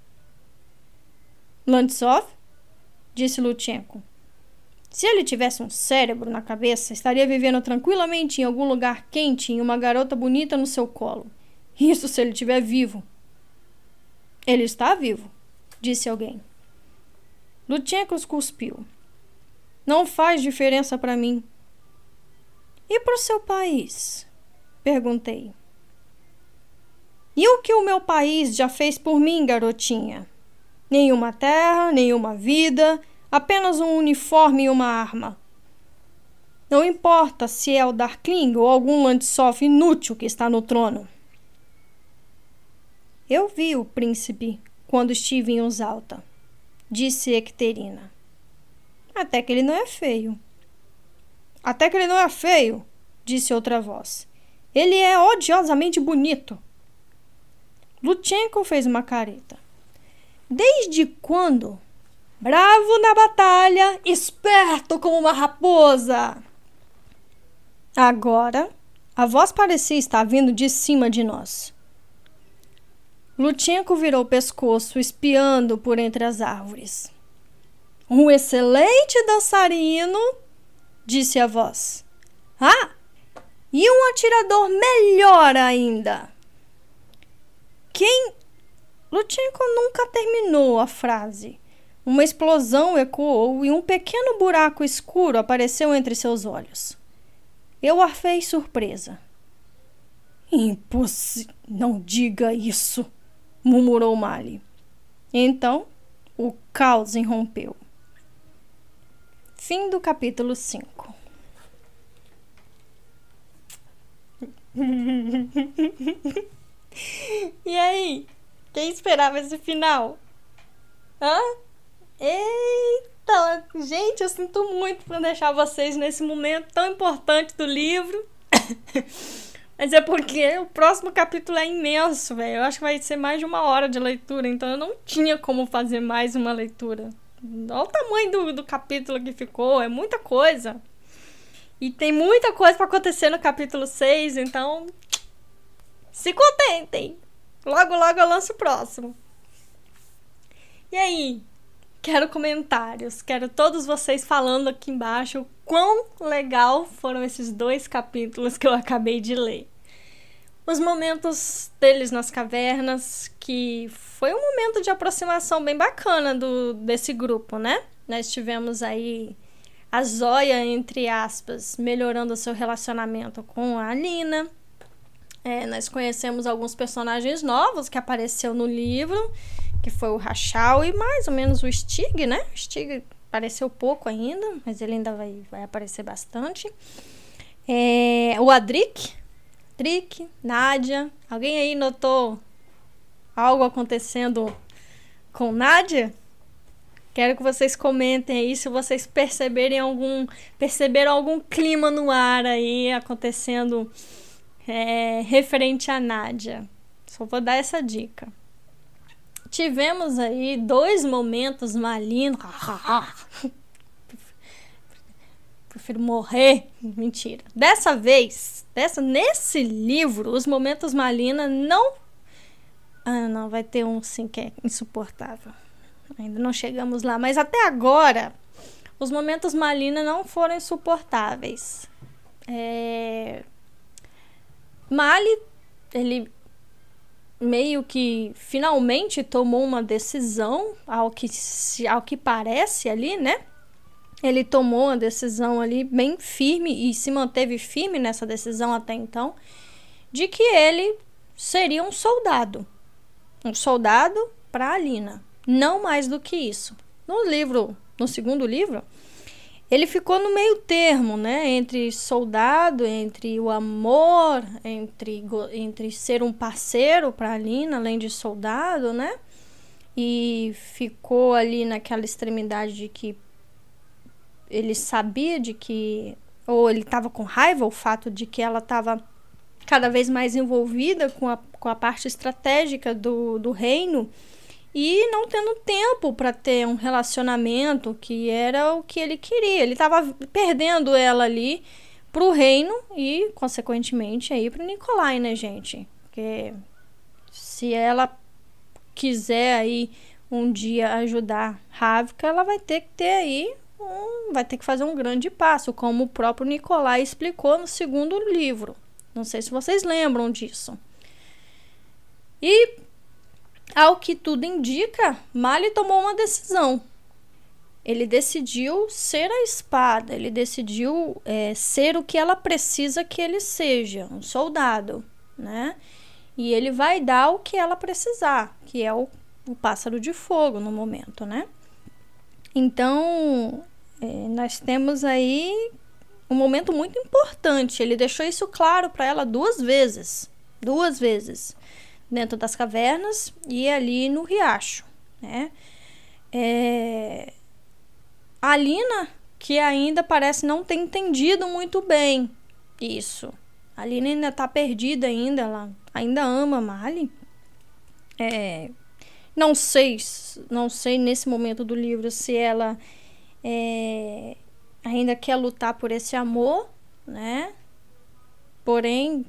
Landsov? Disse Lutchenko. Se ele tivesse um cérebro na cabeça, estaria vivendo tranquilamente em algum lugar quente e uma garota bonita no seu colo. Isso se ele estiver vivo. Ele está vivo, disse alguém. Lutchenko cuspiu. Não faz diferença para mim. E para o seu país? Perguntei. E o que o meu país já fez por mim, garotinha? Nenhuma terra, nenhuma vida, apenas um uniforme e uma arma. Não importa se é o Darkling ou algum Landsoff inútil que está no trono. Eu vi o príncipe quando estive em Usalta, disse Ecterina. Até que ele não é feio. Até que ele não é feio, disse outra voz. Ele é odiosamente bonito. Lutchenko fez uma careta. Desde quando? Bravo na batalha, esperto como uma raposa. Agora, a voz parecia estar vindo de cima de nós. Lutchenko virou o pescoço, espiando por entre as árvores. Um excelente dançarino, disse a voz. Ah, e um atirador melhor ainda. Quem? Lutchenko nunca terminou a frase. Uma explosão ecoou e um pequeno buraco escuro apareceu entre seus olhos. Eu arfei surpresa. Impossível. Não diga isso, murmurou Mali. Então, o caos irrompeu. Fim do capítulo 5. e aí? Quem esperava esse final? Hã? Eita! Gente, eu sinto muito por deixar vocês nesse momento tão importante do livro. Mas é porque o próximo capítulo é imenso, velho. Eu acho que vai ser mais de uma hora de leitura, então eu não tinha como fazer mais uma leitura. Olha o tamanho do, do capítulo que ficou, é muita coisa. E tem muita coisa para acontecer no capítulo 6, então se contentem. Logo, logo eu lanço o próximo. E aí? Quero comentários. Quero todos vocês falando aqui embaixo quão legal foram esses dois capítulos que eu acabei de ler. Os momentos deles nas cavernas, que foi um momento de aproximação bem bacana do, desse grupo, né? Nós tivemos aí a Zóia, entre aspas, melhorando o seu relacionamento com a Nina. É, nós conhecemos alguns personagens novos que apareceu no livro, que foi o Rachel e mais ou menos o Stig, né? O Stig apareceu pouco ainda, mas ele ainda vai, vai aparecer bastante. É, o Adric, Adric, Nádia. Alguém aí notou algo acontecendo com Nádia? Quero que vocês comentem aí se vocês perceberem algum perceberam algum clima no ar aí acontecendo é, referente a Nádia. Só vou dar essa dica. Tivemos aí dois momentos malinos. Prefiro morrer. Mentira. Dessa vez, dessa, nesse livro, os momentos Malina não. Ah, não, vai ter um sim que é insuportável. Ainda não chegamos lá, mas até agora os momentos Malina não foram insuportáveis. É... Mali, ele meio que finalmente tomou uma decisão, ao que, ao que parece ali, né? Ele tomou uma decisão ali bem firme e se manteve firme nessa decisão até então, de que ele seria um soldado. Um soldado para Alina, não mais do que isso. No livro, no segundo livro, ele ficou no meio termo, né? Entre soldado, entre o amor, entre, entre ser um parceiro para a Lina, além de soldado, né? E ficou ali naquela extremidade de que ele sabia de que. Ou ele estava com raiva, o fato de que ela estava cada vez mais envolvida com a, com a parte estratégica do, do reino e não tendo tempo para ter um relacionamento que era o que ele queria. Ele estava perdendo ela ali pro reino e, consequentemente, aí pro Nicolai, né, gente? Porque se ela quiser aí um dia ajudar Ravka, ela vai ter que ter aí um, vai ter que fazer um grande passo, como o próprio Nicolai explicou no segundo livro. Não sei se vocês lembram disso. E ao que tudo indica, Mali tomou uma decisão. Ele decidiu ser a espada, ele decidiu é, ser o que ela precisa que ele seja, um soldado, né? E ele vai dar o que ela precisar, que é o, o pássaro de fogo no momento, né? Então, é, nós temos aí um momento muito importante. Ele deixou isso claro para ela duas vezes. Duas vezes dentro das cavernas e ali no riacho, né? É... A Lina, que ainda parece não ter entendido muito bem isso. A Lina ainda tá perdida ainda, ela ainda ama Mali. É, não sei, não sei nesse momento do livro se ela é, ainda quer lutar por esse amor, né? Porém,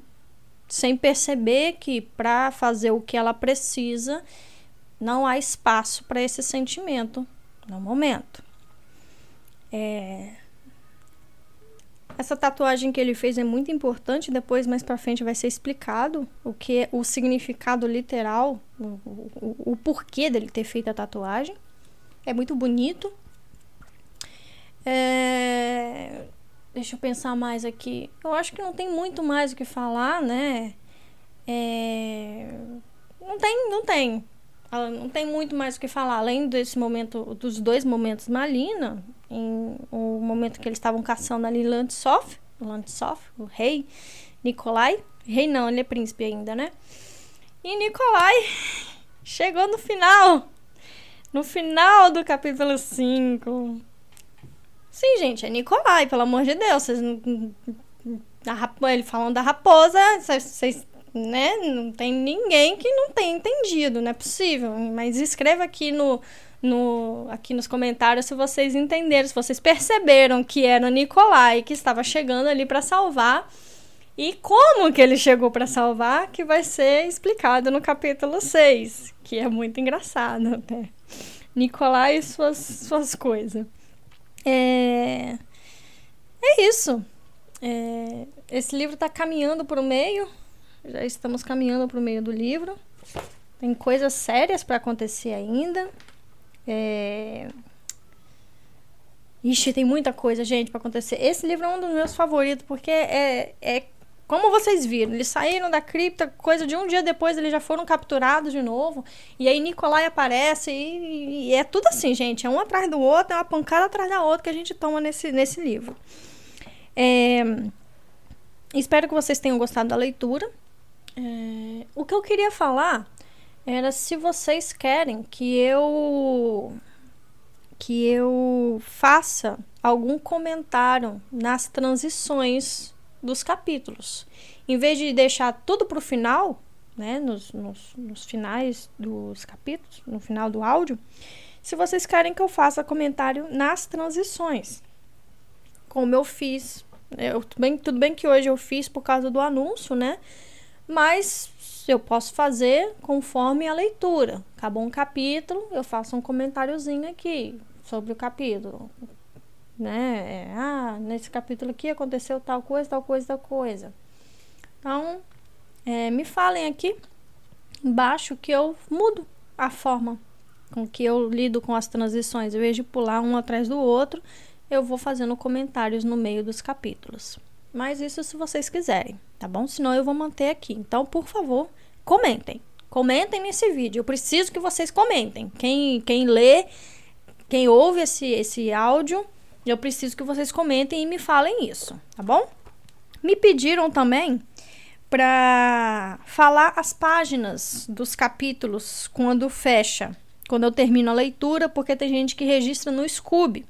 sem perceber que para fazer o que ela precisa, não há espaço para esse sentimento no momento. É, essa tatuagem que ele fez é muito importante, depois mais para frente vai ser explicado o que é o significado literal, o, o, o, porquê dele ter feito a tatuagem. É muito bonito. É... Deixa eu pensar mais aqui. Eu acho que não tem muito mais o que falar, né? É... Não tem, não tem. Não tem muito mais o que falar. Além desse momento, dos dois momentos Malina, em o momento que eles estavam caçando ali Landsov, Landsov, o rei Nikolai. Rei não, ele é príncipe ainda, né? E Nikolai chegou no final. No final do capítulo 5. Sim, gente, é Nikolai, pelo amor de Deus. Vocês ele falando da raposa, vocês, né? Não tem ninguém que não tenha entendido, não é possível. Mas escreva aqui no, no, aqui nos comentários se vocês entenderam, se vocês perceberam que era o Nicolai que estava chegando ali para salvar e como que ele chegou para salvar, que vai ser explicado no capítulo 6, que é muito engraçado até. Nicolai e suas, suas coisas. É, é isso. É, esse livro está caminhando para o meio, já estamos caminhando para o meio do livro. Tem coisas sérias para acontecer ainda. É... Ixi, tem muita coisa, gente, para acontecer. Esse livro é um dos meus favoritos, porque é, é como vocês viram, eles saíram da cripta, coisa de um dia depois eles já foram capturados de novo. E aí Nicolai aparece e, e, é tudo assim, gente. É um atrás do outro, é uma pancada atrás da outra que a gente toma nesse, nesse livro. É, espero que vocês tenham gostado da leitura. É, o que eu queria falar era se vocês querem que eu que eu faça algum comentário nas transições dos capítulos. Em vez de deixar tudo para o final, né, nos, nos, nos, finais dos capítulos, no final do áudio, se vocês querem que eu faça comentário nas transições, como eu fiz. Eu, tudo, bem, tudo bem que hoje eu fiz por causa do anúncio, né? Mas eu posso fazer conforme a leitura. Acabou um capítulo, eu faço um comentáriozinho aqui sobre o capítulo. Né? É, ah, nesse capítulo aqui aconteceu tal coisa, tal coisa, tal coisa. Então, é, me falem aqui embaixo que eu mudo a forma com que eu lido com as transições. Em vez de pular um atrás do outro, eu vou fazendo comentários no meio dos capítulos. Mas isso se vocês quiserem, tá bom? Senão eu vou manter aqui. Então, por favor, comentem. Comentem nesse vídeo. Eu preciso que vocês comentem. Quem, quem lê, quem ouve esse, esse áudio, eu preciso que vocês comentem e me falem isso, tá bom? Me pediram também para falar as páginas dos capítulos quando fecha, quando eu termino a leitura, porque tem gente que registra no Scoob,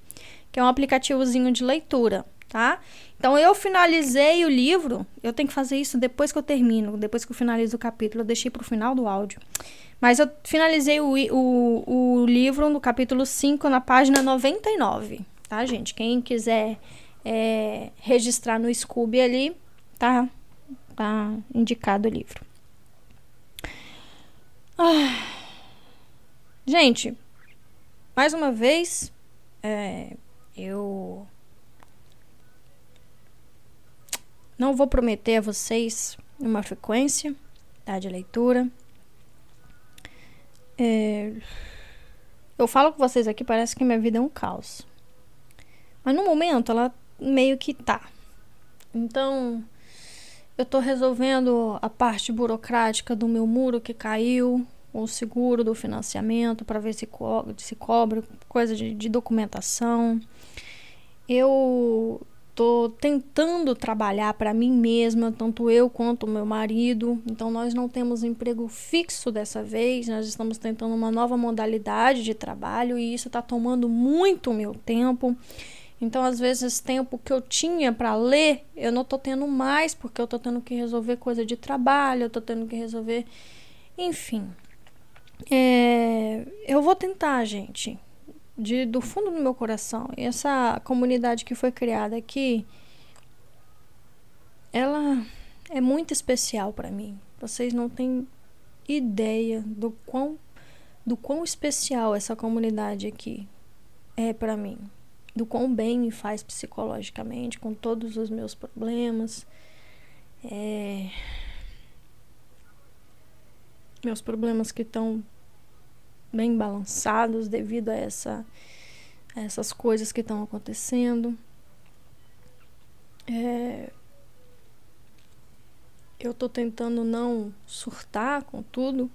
que é um aplicativozinho de leitura, tá? Então eu finalizei o livro, eu tenho que fazer isso depois que eu termino, depois que eu finalizo o capítulo, eu deixei para o final do áudio. Mas eu finalizei o, o, o livro no capítulo 5, na página 99, tá, gente? Quem quiser é, registrar no Scooby ali, tá, tá indicado o livro. Ah. Gente, mais uma vez, é, eu Não vou prometer a vocês uma frequência tá, de leitura. É... Eu falo com vocês aqui, parece que minha vida é um caos. Mas no momento ela meio que tá. Então, eu tô resolvendo a parte burocrática do meu muro que caiu, o seguro do financiamento para ver se, co se cobre, coisa de, de documentação. Eu tô tentando trabalhar para mim mesma, tanto eu quanto o meu marido. Então nós não temos emprego fixo dessa vez, nós estamos tentando uma nova modalidade de trabalho e isso está tomando muito meu tempo. Então, às vezes, tempo que eu tinha para ler, eu não tô tendo mais, porque eu tô tendo que resolver coisa de trabalho, eu tô tendo que resolver. Enfim. É, eu vou tentar, gente, de, do fundo do meu coração. Essa comunidade que foi criada aqui, ela é muito especial para mim. Vocês não têm ideia do quão, do quão especial essa comunidade aqui é para mim. Do quão bem me faz psicologicamente, com todos os meus problemas. É... Meus problemas que estão bem balançados devido a, essa, a essas coisas que estão acontecendo. É, eu tô tentando não surtar com tudo.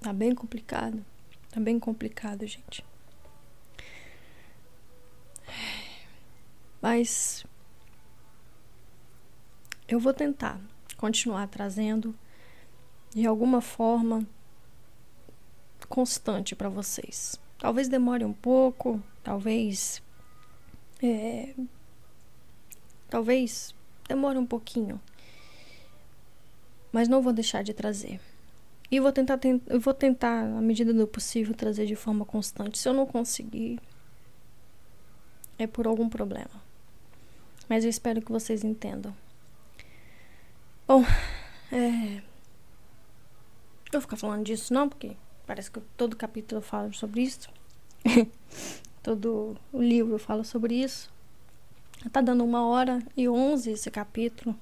Tá bem complicado. Tá bem complicado, gente. Mas eu vou tentar continuar trazendo de alguma forma constante para vocês. Talvez demore um pouco, talvez. É, talvez demore um pouquinho. Mas não vou deixar de trazer. E vou tentar, eu vou tentar, à medida do possível, trazer de forma constante. Se eu não conseguir, é por algum problema. Mas eu espero que vocês entendam. Bom, é... Eu vou ficar falando disso não, porque Parece que todo capítulo fala sobre isso. todo o livro fala sobre isso. Tá dando uma hora e onze esse capítulo.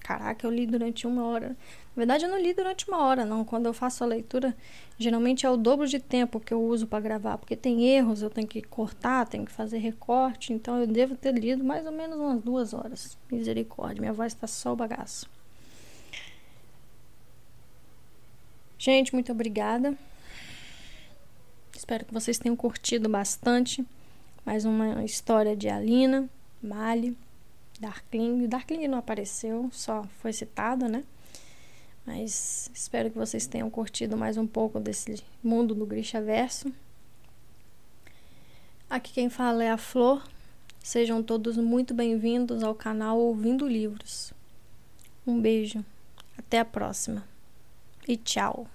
Caraca, eu li durante uma hora. Na verdade, eu não li durante uma hora, não. Quando eu faço a leitura, geralmente é o dobro de tempo que eu uso para gravar, porque tem erros, eu tenho que cortar, tenho que fazer recorte. Então, eu devo ter lido mais ou menos umas duas horas. Misericórdia, minha voz tá só o bagaço. Gente, muito obrigada. Espero que vocês tenham curtido bastante. Mais uma história de Alina, Mali, Darkling. Darkling não apareceu, só foi citado, né? Mas espero que vocês tenham curtido mais um pouco desse mundo do Grisha Verso. Aqui quem fala é a Flor. Sejam todos muito bem-vindos ao canal Ouvindo Livros. Um beijo, até a próxima e tchau!